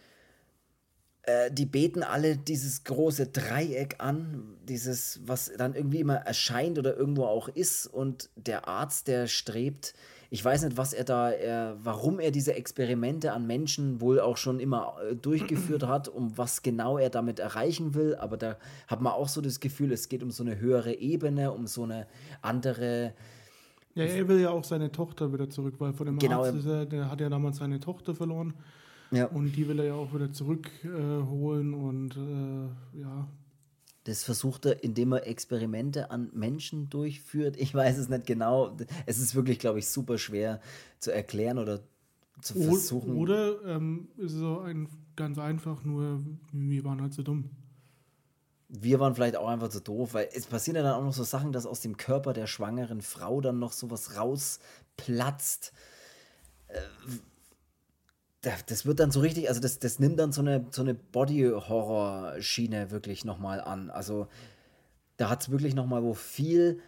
Äh, die beten alle dieses große Dreieck an, dieses, was dann irgendwie immer erscheint oder irgendwo auch ist und der Arzt, der strebt ich weiß nicht, was er da, er, warum er diese Experimente an Menschen wohl auch schon immer äh, durchgeführt hat, um was genau er damit erreichen will. Aber da hat man auch so das Gefühl, es geht um so eine höhere Ebene, um so eine andere. Ja, er will ja auch seine Tochter wieder zurück, weil von dem genau, Arzt er, der hat ja damals seine Tochter verloren. Ja. Und die will er ja auch wieder zurückholen äh, und äh, ja, das versucht er, indem er Experimente an Menschen durchführt. Ich weiß es nicht genau. Es ist wirklich, glaube ich, super schwer zu erklären oder zu versuchen. Oder ähm, ist es so ein, ganz einfach, nur wir waren halt so dumm. Wir waren vielleicht auch einfach zu doof, weil es passieren ja dann auch noch so Sachen, dass aus dem Körper der schwangeren Frau dann noch sowas rausplatzt. Äh, das wird dann so richtig, also das, das nimmt dann so eine, so eine Body-Horror-Schiene wirklich nochmal an. Also da hat es wirklich nochmal, wo viel,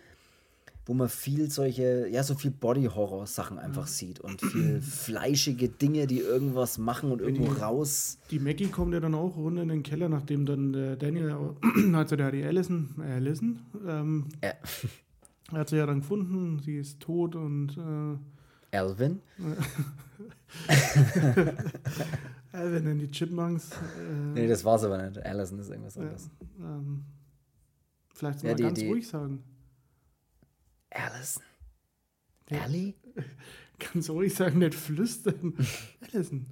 wo man viel solche, ja, so viel Body-Horror-Sachen einfach mhm. sieht und viel fleischige Dinge, die irgendwas machen und irgendwo die, raus. Die Maggie kommt ja dann auch runter in den Keller, nachdem dann der Daniel, also [clears throat] der die Allison, äh, Allison, ähm, ja. hat sie ja dann gefunden, sie ist tot und äh, Alvin. Alvin [laughs] in die Chipmunks. Äh, nee, das war's aber nicht. Allison ist irgendwas anderes. Ja, ähm, vielleicht ja, mal die, ganz die, ruhig sagen. Allison. Ja. Allie? [laughs] Ganz ruhig sagen, nicht flüstern. [laughs] Allison.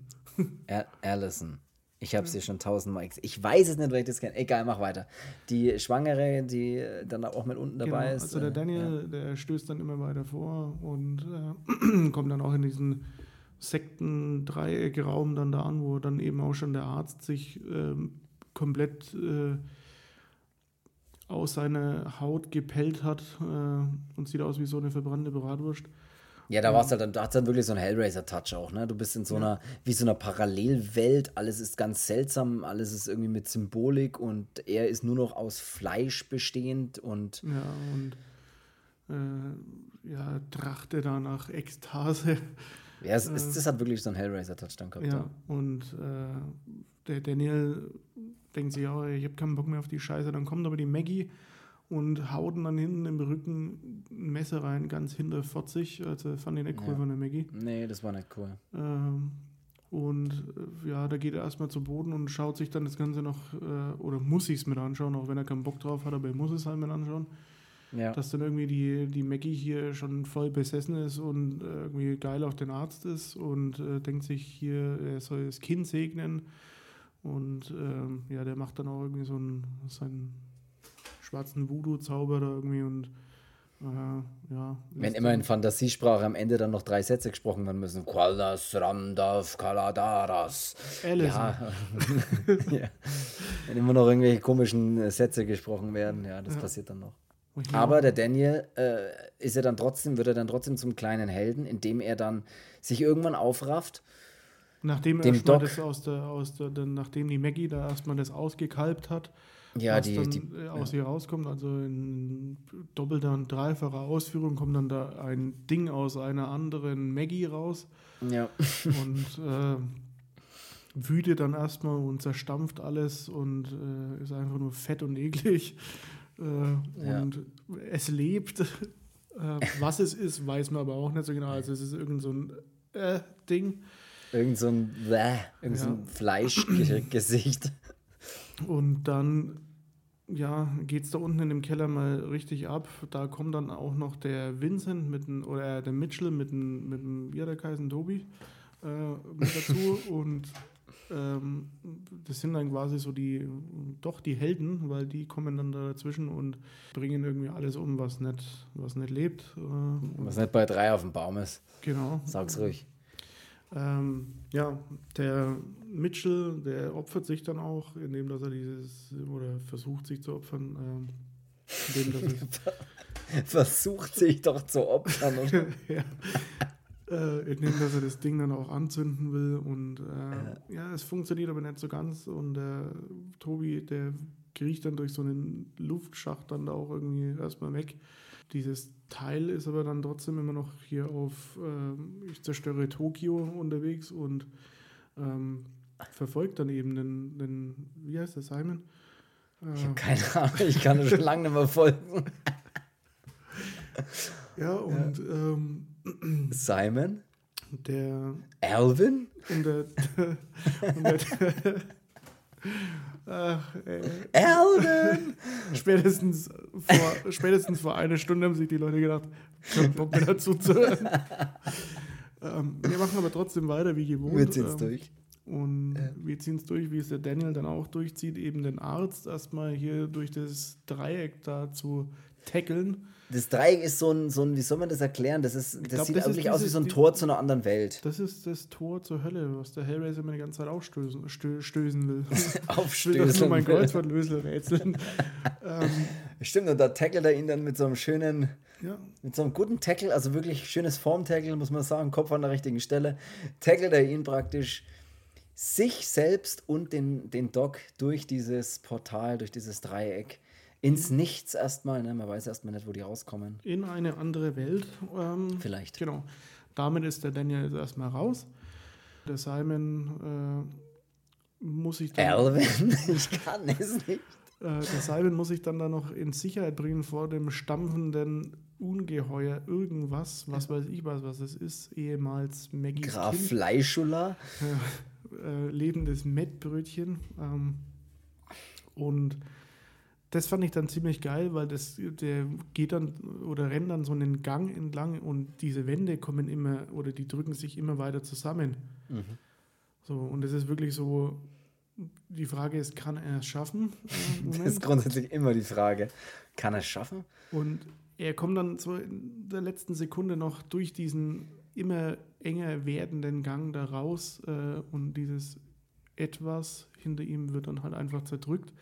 Allison. Ich habe sie schon tausendmal. Ich weiß es nicht, weil ich das kenne. Egal, mach weiter. Die Schwangere, die dann auch mit unten dabei genau, ist. Also der äh, Daniel, ja. der stößt dann immer weiter vor und äh, [clears throat] kommt dann auch in diesen Sekten-Dreieck-Raum dann da an, wo dann eben auch schon der Arzt sich äh, komplett äh, aus seiner Haut gepellt hat äh, und sieht aus wie so eine verbrannte Bratwurst. Ja, da war's halt dann, da hat's dann wirklich so einen Hellraiser-Touch auch, ne? Du bist in so einer, wie so einer Parallelwelt, alles ist ganz seltsam, alles ist irgendwie mit Symbolik und er ist nur noch aus Fleisch bestehend und. Ja, und äh, ja, trachte da nach Ekstase. Ja, es, es, das hat wirklich so einen Hellraiser-Touch dann gehabt. Ja, und äh, der Daniel denkt sich, oh, ich habe keinen Bock mehr auf die Scheiße. Dann kommt aber die Maggie und haut dann hinten im Rücken ein Messer rein, ganz hinter 40. Also fand ich nicht cool Ja. von der Maggie. Nee, das war nicht cool. Ähm, und äh, ja, da geht er erstmal zu Boden und schaut sich dann das Ganze noch, äh, oder muss sich es mit anschauen, auch wenn er keinen Bock drauf hat, aber er muss es halt mit anschauen. Ja. Dass dann irgendwie die, die Maggie hier schon voll besessen ist und äh, irgendwie geil auf den Arzt ist und äh, denkt sich hier, er soll das Kind segnen. Und ähm, ja, der macht dann auch irgendwie so einen, seinen schwarzen Voodoo-Zauber da irgendwie und äh, ja. Wenn immer in Fantasiesprache am Ende dann noch drei Sätze gesprochen werden müssen. Qualas Randav Kaladaras. Alison. Ja. [laughs] ja. Wenn immer noch irgendwelche komischen äh, Sätze gesprochen werden, ja, das Ja. passiert dann noch. Hier Aber der Daniel äh, ist ja dann trotzdem, wird er dann trotzdem zum kleinen Helden, indem er dann sich irgendwann aufrafft. Nachdem Doc- das aus der, aus der, nachdem die Maggie da erstmal das ausgekalbt hat, Ja, was die, dann die, äh, aus ihr rauskommt, also in doppelter und dreifacher Ausführung kommt dann da ein Ding aus einer anderen Maggie raus ja. [laughs] und äh, wütet dann erstmal und zerstampft alles und äh, ist einfach nur fett und eklig. Äh, Ja. Und es lebt. [laughs] äh, was es ist, weiß man aber auch nicht so genau. Also es ist irgend so ein äh, Ding. Irgend so ein, irgend so ein Fleischgesicht. Und dann, ja, geht es da unten in dem Keller mal richtig ab. Da kommt dann auch noch der Vincent mit dem, oder der Mitchell mit dem, mit dem wie hat der geheißen, Tobi, äh, mit dazu. [laughs] und ähm, das sind dann quasi so die, doch die Helden, weil die kommen dann da dazwischen und bringen irgendwie alles um, was nicht, was nicht lebt. Äh, Was nicht bei drei auf dem Baum ist. genau. Sag's ruhig. Ähm, ja, der Mitchell, der opfert sich dann auch, indem dass er dieses, oder versucht sich zu opfern, ähm, indem dass es, [laughs] Versucht sich doch zu opfern. Oder? [laughs] ja, äh, indem dass er das Ding dann auch anzünden will und äh, ja, es funktioniert aber nicht so ganz und Tobi, der kriecht dann durch so einen Luftschacht dann da auch irgendwie erstmal weg. Dieses Teil ist aber dann trotzdem immer noch hier auf ähm, Ich zerstöre Tokio unterwegs und ähm, verfolgt dann eben den, den, wie heißt der, Simon? Ich Äh, habe keine Ahnung, ich kann das schon lange nicht mehr folgen. [laughs] ja, und ähm, Simon? der Alvin? und der, [laughs] und der [laughs] Ach, ey. Alvin! [laughs] Spätestens vor, spätestens vor einer Stunde haben sich die Leute gedacht, kein Bock mehr dazu zu hören. [laughs] ähm, wir machen aber trotzdem weiter wie gewohnt. Wir ziehen's ähm, durch. Und wir ziehen es durch, wie es der Daniel dann auch durchzieht, eben den Arzt erstmal hier durch das Dreieck da zu tackeln. Das Dreieck ist so ein, so ein, wie soll man das erklären? Das, ist, das glaub, sieht das wirklich aus wie so ein die- Tor zu einer anderen Welt. Das ist das Tor zur Hölle, was der Hellraiser mir die ganze Zeit aufstößen stö, stößen will. [laughs] Ich will das nur Aufstößen. mein Kreuzwortlösel rätseln. [laughs] ähm, Stimmt, und da tackelt er ihn dann mit so einem schönen, ja, mit so einem guten Tackle, also wirklich schönes Form-Tackle, muss man sagen, Kopf an der richtigen Stelle, tackelt er ihn praktisch sich selbst und den, den Doc durch dieses Portal, durch dieses Dreieck ins Nichts erstmal, ne? man weiß erstmal nicht, wo die rauskommen. in eine andere Welt. Ähm, Vielleicht. Genau. Damit ist der Daniel jetzt erstmal raus. Der Simon äh, muss sich dann, Alvin? [laughs] Ich kann es nicht. äh, der Simon muss sich dann da noch in Sicherheit bringen vor dem stampfenden Ungeheuer irgendwas, was weiß ich was, was es ist, ehemals Maggies Graf Kind, Fleischula. [laughs] äh, lebendes Mettbrötchen. Ähm, und das fand ich dann ziemlich geil, weil das, der geht dann oder rennt dann so einen Gang entlang und diese Wände kommen immer oder die drücken sich immer weiter zusammen. Mhm. So, und das ist wirklich so, die Frage ist, kann er es schaffen? [laughs] Das ist grundsätzlich immer die Frage. Kann er es schaffen? Und er kommt dann so in der letzten Sekunde noch durch diesen immer enger werdenden Gang da raus äh, und dieses etwas hinter ihm wird dann halt einfach zerdrückt.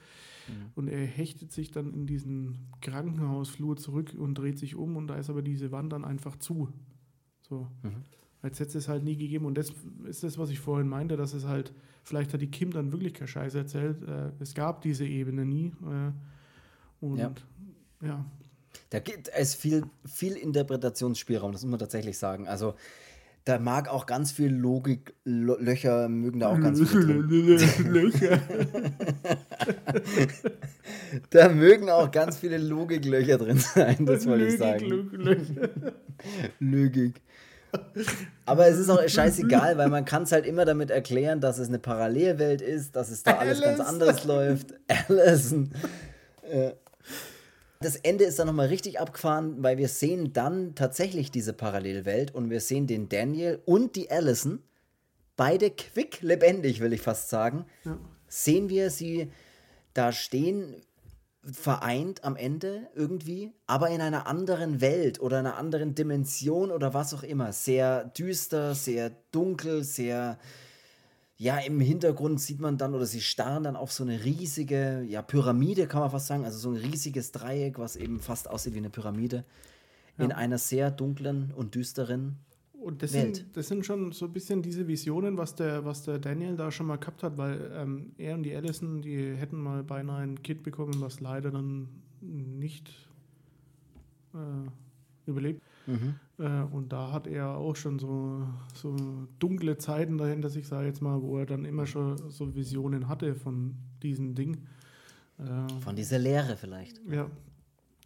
Mhm. Und er hechtet sich dann in diesen Krankenhausflur zurück und dreht sich um und da ist aber diese Wand dann einfach zu. So. Mhm. Als hätte es halt nie gegeben. Und das ist das, was ich vorhin meinte, dass es halt, vielleicht hat die Kim dann wirklich keine Scheiße erzählt. Äh, es gab diese Ebene nie. Äh, und ja. ja. Da gibt es viel, viel Interpretationsspielraum, das muss man tatsächlich sagen. Also da mag auch ganz viel Logik, Löcher mögen da auch ganz [laughs] viel Löcher. [laughs] da mögen auch ganz viele Logiklöcher drin sein, das wollte ich sagen. Logik. Aber es ist auch scheißegal, weil man kann es halt immer damit erklären, dass es eine Parallelwelt ist, dass es da alles Alice. ganz anders läuft. Allison. Äh, das Ende ist dann nochmal richtig abgefahren, weil wir sehen dann tatsächlich diese Parallelwelt und wir sehen den Daniel und die Allison, beide quick lebendig, will ich fast sagen. Ja. Sehen wir sie da stehen, vereint am Ende irgendwie, aber in einer anderen Welt oder einer anderen Dimension oder was auch immer. Sehr düster, sehr dunkel, sehr ja, im Hintergrund sieht man dann oder sie starren dann auf so eine riesige, ja, Pyramide kann man fast sagen, also so ein riesiges Dreieck, was eben fast aussieht wie eine Pyramide, ja. in einer sehr dunklen und düsteren und das Welt. Sind, das sind schon so ein bisschen diese Visionen, was der, was der Daniel da schon mal gehabt hat, weil ähm, er und die Allison, die hätten mal beinahe ein Kind bekommen, was leider dann nicht äh, überlebt. Mhm. Äh, und da hat er auch schon so, so dunkle Zeiten dahinter sich, sage ich jetzt mal, wo er dann immer schon so Visionen hatte von diesem Ding. Äh, von dieser Lehre vielleicht. Ja,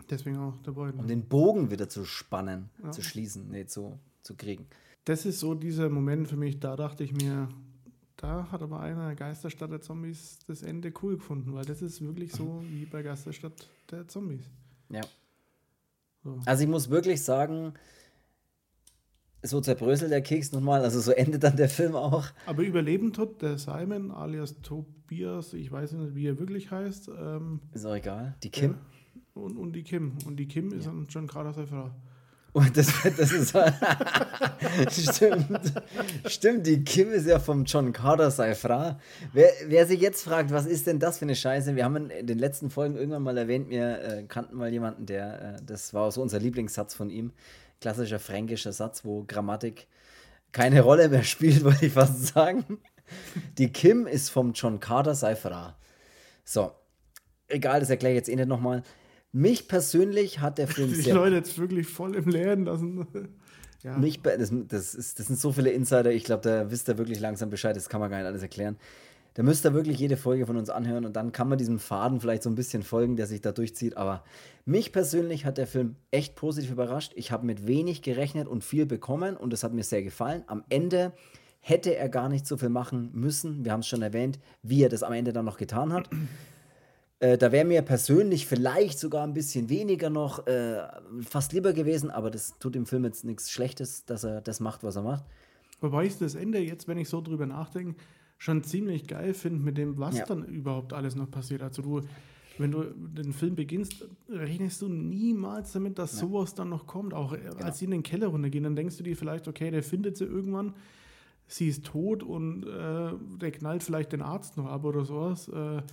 deswegen auch dabei. Um den Bogen wieder zu spannen, ja. zu schließen, nee, zu, zu kriegen. Das ist so dieser Moment für mich, da dachte ich mir, da hat aber einer Geisterstadt der Zombies das Ende cool gefunden, weil das ist wirklich so [laughs] wie bei Geisterstadt der Zombies. Ja. So. Also ich muss wirklich sagen, so zerbröselt der Keks nochmal, also so endet dann der Film auch. Aber überleben tut der Simon alias Tobias, ich weiß nicht, wie er wirklich heißt. Ähm, ist auch egal. Die Kim? Ja, und, und die Kim. Und die Kim ja. ist dann schon gerade seine Frau. Und das, das ist [laughs] stimmt. Stimmt, die Kim ist ja vom John Carter sei Frau. Wer, wer sich jetzt fragt, was ist denn das für eine Scheiße? Wir haben in den letzten Folgen irgendwann mal erwähnt, wir äh, kannten mal jemanden, der, äh, das war so unser Lieblingssatz von ihm. Klassischer fränkischer Satz, wo Grammatik keine Rolle mehr spielt, [laughs] wollte ich fast sagen. Die Kim ist vom John Carter sei Frau. So, egal, das erkläre ich jetzt eh nicht nochmal. Mich persönlich hat der Film Die sehr. Die Leute jetzt wirklich voll im Leeren lassen. ja. Mich, das, das, ist, das sind so viele Insider, ich glaube, da wisst ihr wirklich langsam Bescheid, das kann man gar nicht alles erklären. Da müsst ihr wirklich jede Folge von uns anhören und dann kann man diesem Faden vielleicht so ein bisschen folgen, der sich da durchzieht. Aber mich persönlich hat der Film echt positiv überrascht. Ich habe mit wenig gerechnet und viel bekommen und das hat mir sehr gefallen. Am Ende hätte er gar nicht so viel machen müssen. Wir haben es schon erwähnt, wie er das am Ende dann noch getan hat. Äh, da wäre mir persönlich vielleicht sogar ein bisschen weniger noch äh, fast lieber gewesen, aber das tut dem Film jetzt nichts Schlechtes, dass er das macht, was er macht. Wobei ich das Ende jetzt, wenn ich so drüber nachdenke, schon ziemlich geil finde mit dem, was ja. dann überhaupt alles noch passiert. Also du, wenn du den Film beginnst, rechnest du niemals damit, dass ja. sowas dann noch kommt. Auch äh, genau. als sie in den Keller runtergehen, dann denkst du dir vielleicht, okay, der findet sie irgendwann, sie ist tot und äh, der knallt vielleicht den Arzt noch ab oder sowas. Äh, ja.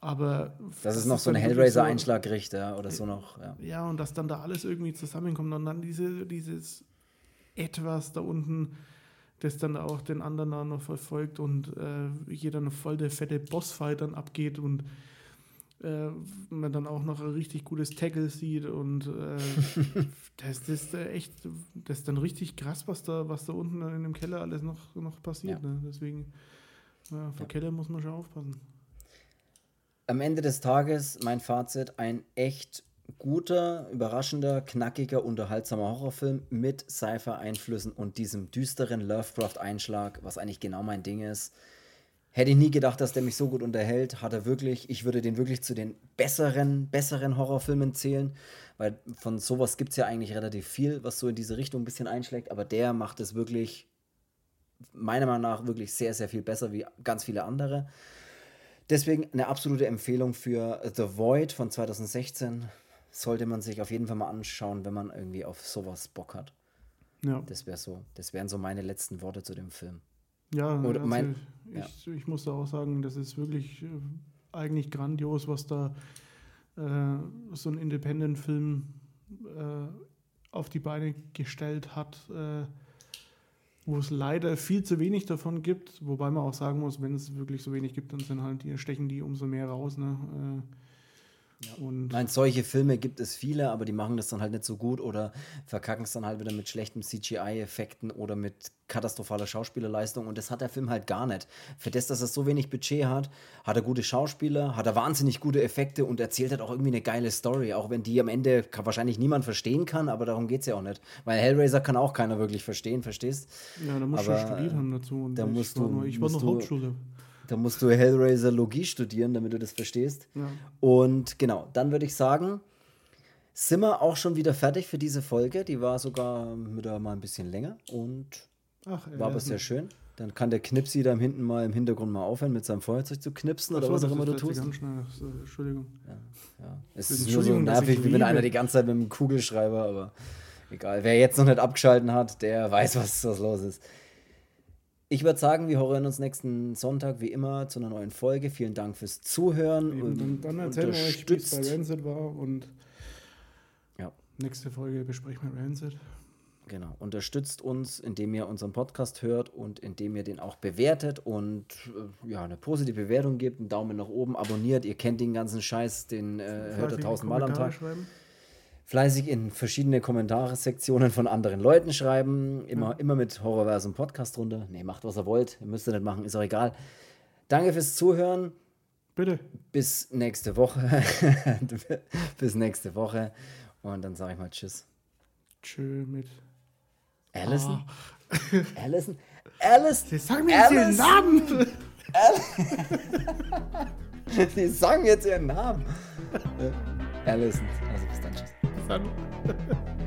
Aber. Dass es noch so einen Hellraiser-Einschlag so, kriegt, ja, oder so noch. Ja. ja, und dass dann da alles irgendwie zusammenkommt und dann diese, dieses Etwas da unten, das dann auch den anderen da noch verfolgt und äh, jeder noch voll der fette Bossfight dann abgeht und äh, man dann auch noch ein richtig gutes Tackle sieht und äh, [laughs] das, das ist echt, das ist dann richtig krass, was da, was da unten in dem Keller alles noch, noch passiert. Ja. Ne? Deswegen, ja, vor ja. Keller muss man schon aufpassen am Ende des Tages mein Fazit: ein echt guter, überraschender, knackiger, unterhaltsamer Horrorfilm mit Sci-Fi-Einflüssen und diesem düsteren Lovecraft-Einschlag, was eigentlich genau mein Ding ist. Hätte ich nie gedacht, dass der mich so gut unterhält. Hat er wirklich. Ich würde den wirklich zu den besseren, besseren Horrorfilmen zählen, weil von sowas gibt es ja eigentlich relativ viel, was so in diese Richtung ein bisschen einschlägt. Aber der macht es wirklich, meiner Meinung nach, wirklich sehr, sehr viel besser wie ganz viele andere. Deswegen eine absolute Empfehlung für The Void von 2016. Sollte man sich auf jeden Fall mal anschauen, wenn man irgendwie auf sowas Bock hat. Ja. Das wäre so, das wären so meine letzten Worte zu dem Film. Ja, Oder also mein- ich, ich muss da auch sagen, das ist wirklich äh, eigentlich grandios, was da äh, so ein Independent-Film äh, auf die Beine gestellt hat, äh, wo es leider viel zu wenig davon gibt, wobei man auch sagen muss, wenn es wirklich so wenig gibt, dann sind halt die, stechen die umso mehr raus. Ne? Äh, Und Ich meine, solche Filme gibt es viele, aber die machen das dann halt nicht so gut oder verkacken es dann halt wieder mit schlechten CGI-Effekten oder mit katastrophaler Schauspielerleistung. Und das hat der Film halt gar nicht. Für das, dass er so wenig Budget hat, hat er gute Schauspieler, hat er wahnsinnig gute Effekte und erzählt halt auch irgendwie eine geile Story. Auch wenn die am Ende wahrscheinlich niemand verstehen kann, aber darum geht es ja auch nicht. Weil Hellraiser kann auch keiner wirklich verstehen, verstehst? ja, da musst du Aber, studiert haben dazu. Und da ich musst war du- nur, ich war du- Hauptschule. Da musst du Hellraiser Logie studieren, damit du das verstehst. Ja. Und genau, dann würde ich sagen, sind wir auch schon wieder fertig für diese Folge. Die war sogar wieder mal ein bisschen länger und Ach, war aber sehr schön. Dann kann der Knipsi da hinten mal im Hintergrund mal aufhören, mit seinem Feuerzeug zu knipsen oder was auch immer du tust. Äh, Entschuldigung. Ja. Es ist nur so nervig, wie wenn einer die ganze Zeit mit dem Kugelschreiber, aber egal. Wer jetzt noch nicht abgeschalten hat, der weiß, was, was los ist. Ich würde sagen, wir hören uns nächsten Sonntag wie immer zu einer neuen Folge. Vielen Dank fürs Zuhören. Eben, dann, dann erzählen wir euch, wie es bei Rancid war und Ja. nächste Folge besprechen wir Rancid. Genau, unterstützt uns, indem ihr unseren Podcast hört und indem ihr den auch bewertet und äh, ja, eine positive Bewertung gebt, einen Daumen nach oben, abonniert. Ihr kennt den ganzen Scheiß, den äh, hört ihr tausendmal am Tag. Schreiben. Fleißig in verschiedene Kommentare-Sektionen von anderen Leuten schreiben. Immer, immer mit Horrorversum Podcast drunter. Nee, macht was ihr wollt. Ihr müsst ihr nicht machen, ist auch egal. Danke fürs Zuhören. Bitte. Bis nächste Woche. [laughs] Bis nächste Woche. Und dann sage ich mal Tschüss. Tschö mit. Allison? Allison? Allison? Sie sagen mir jetzt ihren? Namen! Die [laughs] sagen jetzt ihren Namen. Allison. Also bis dann. Tschüss. Dann. [laughs]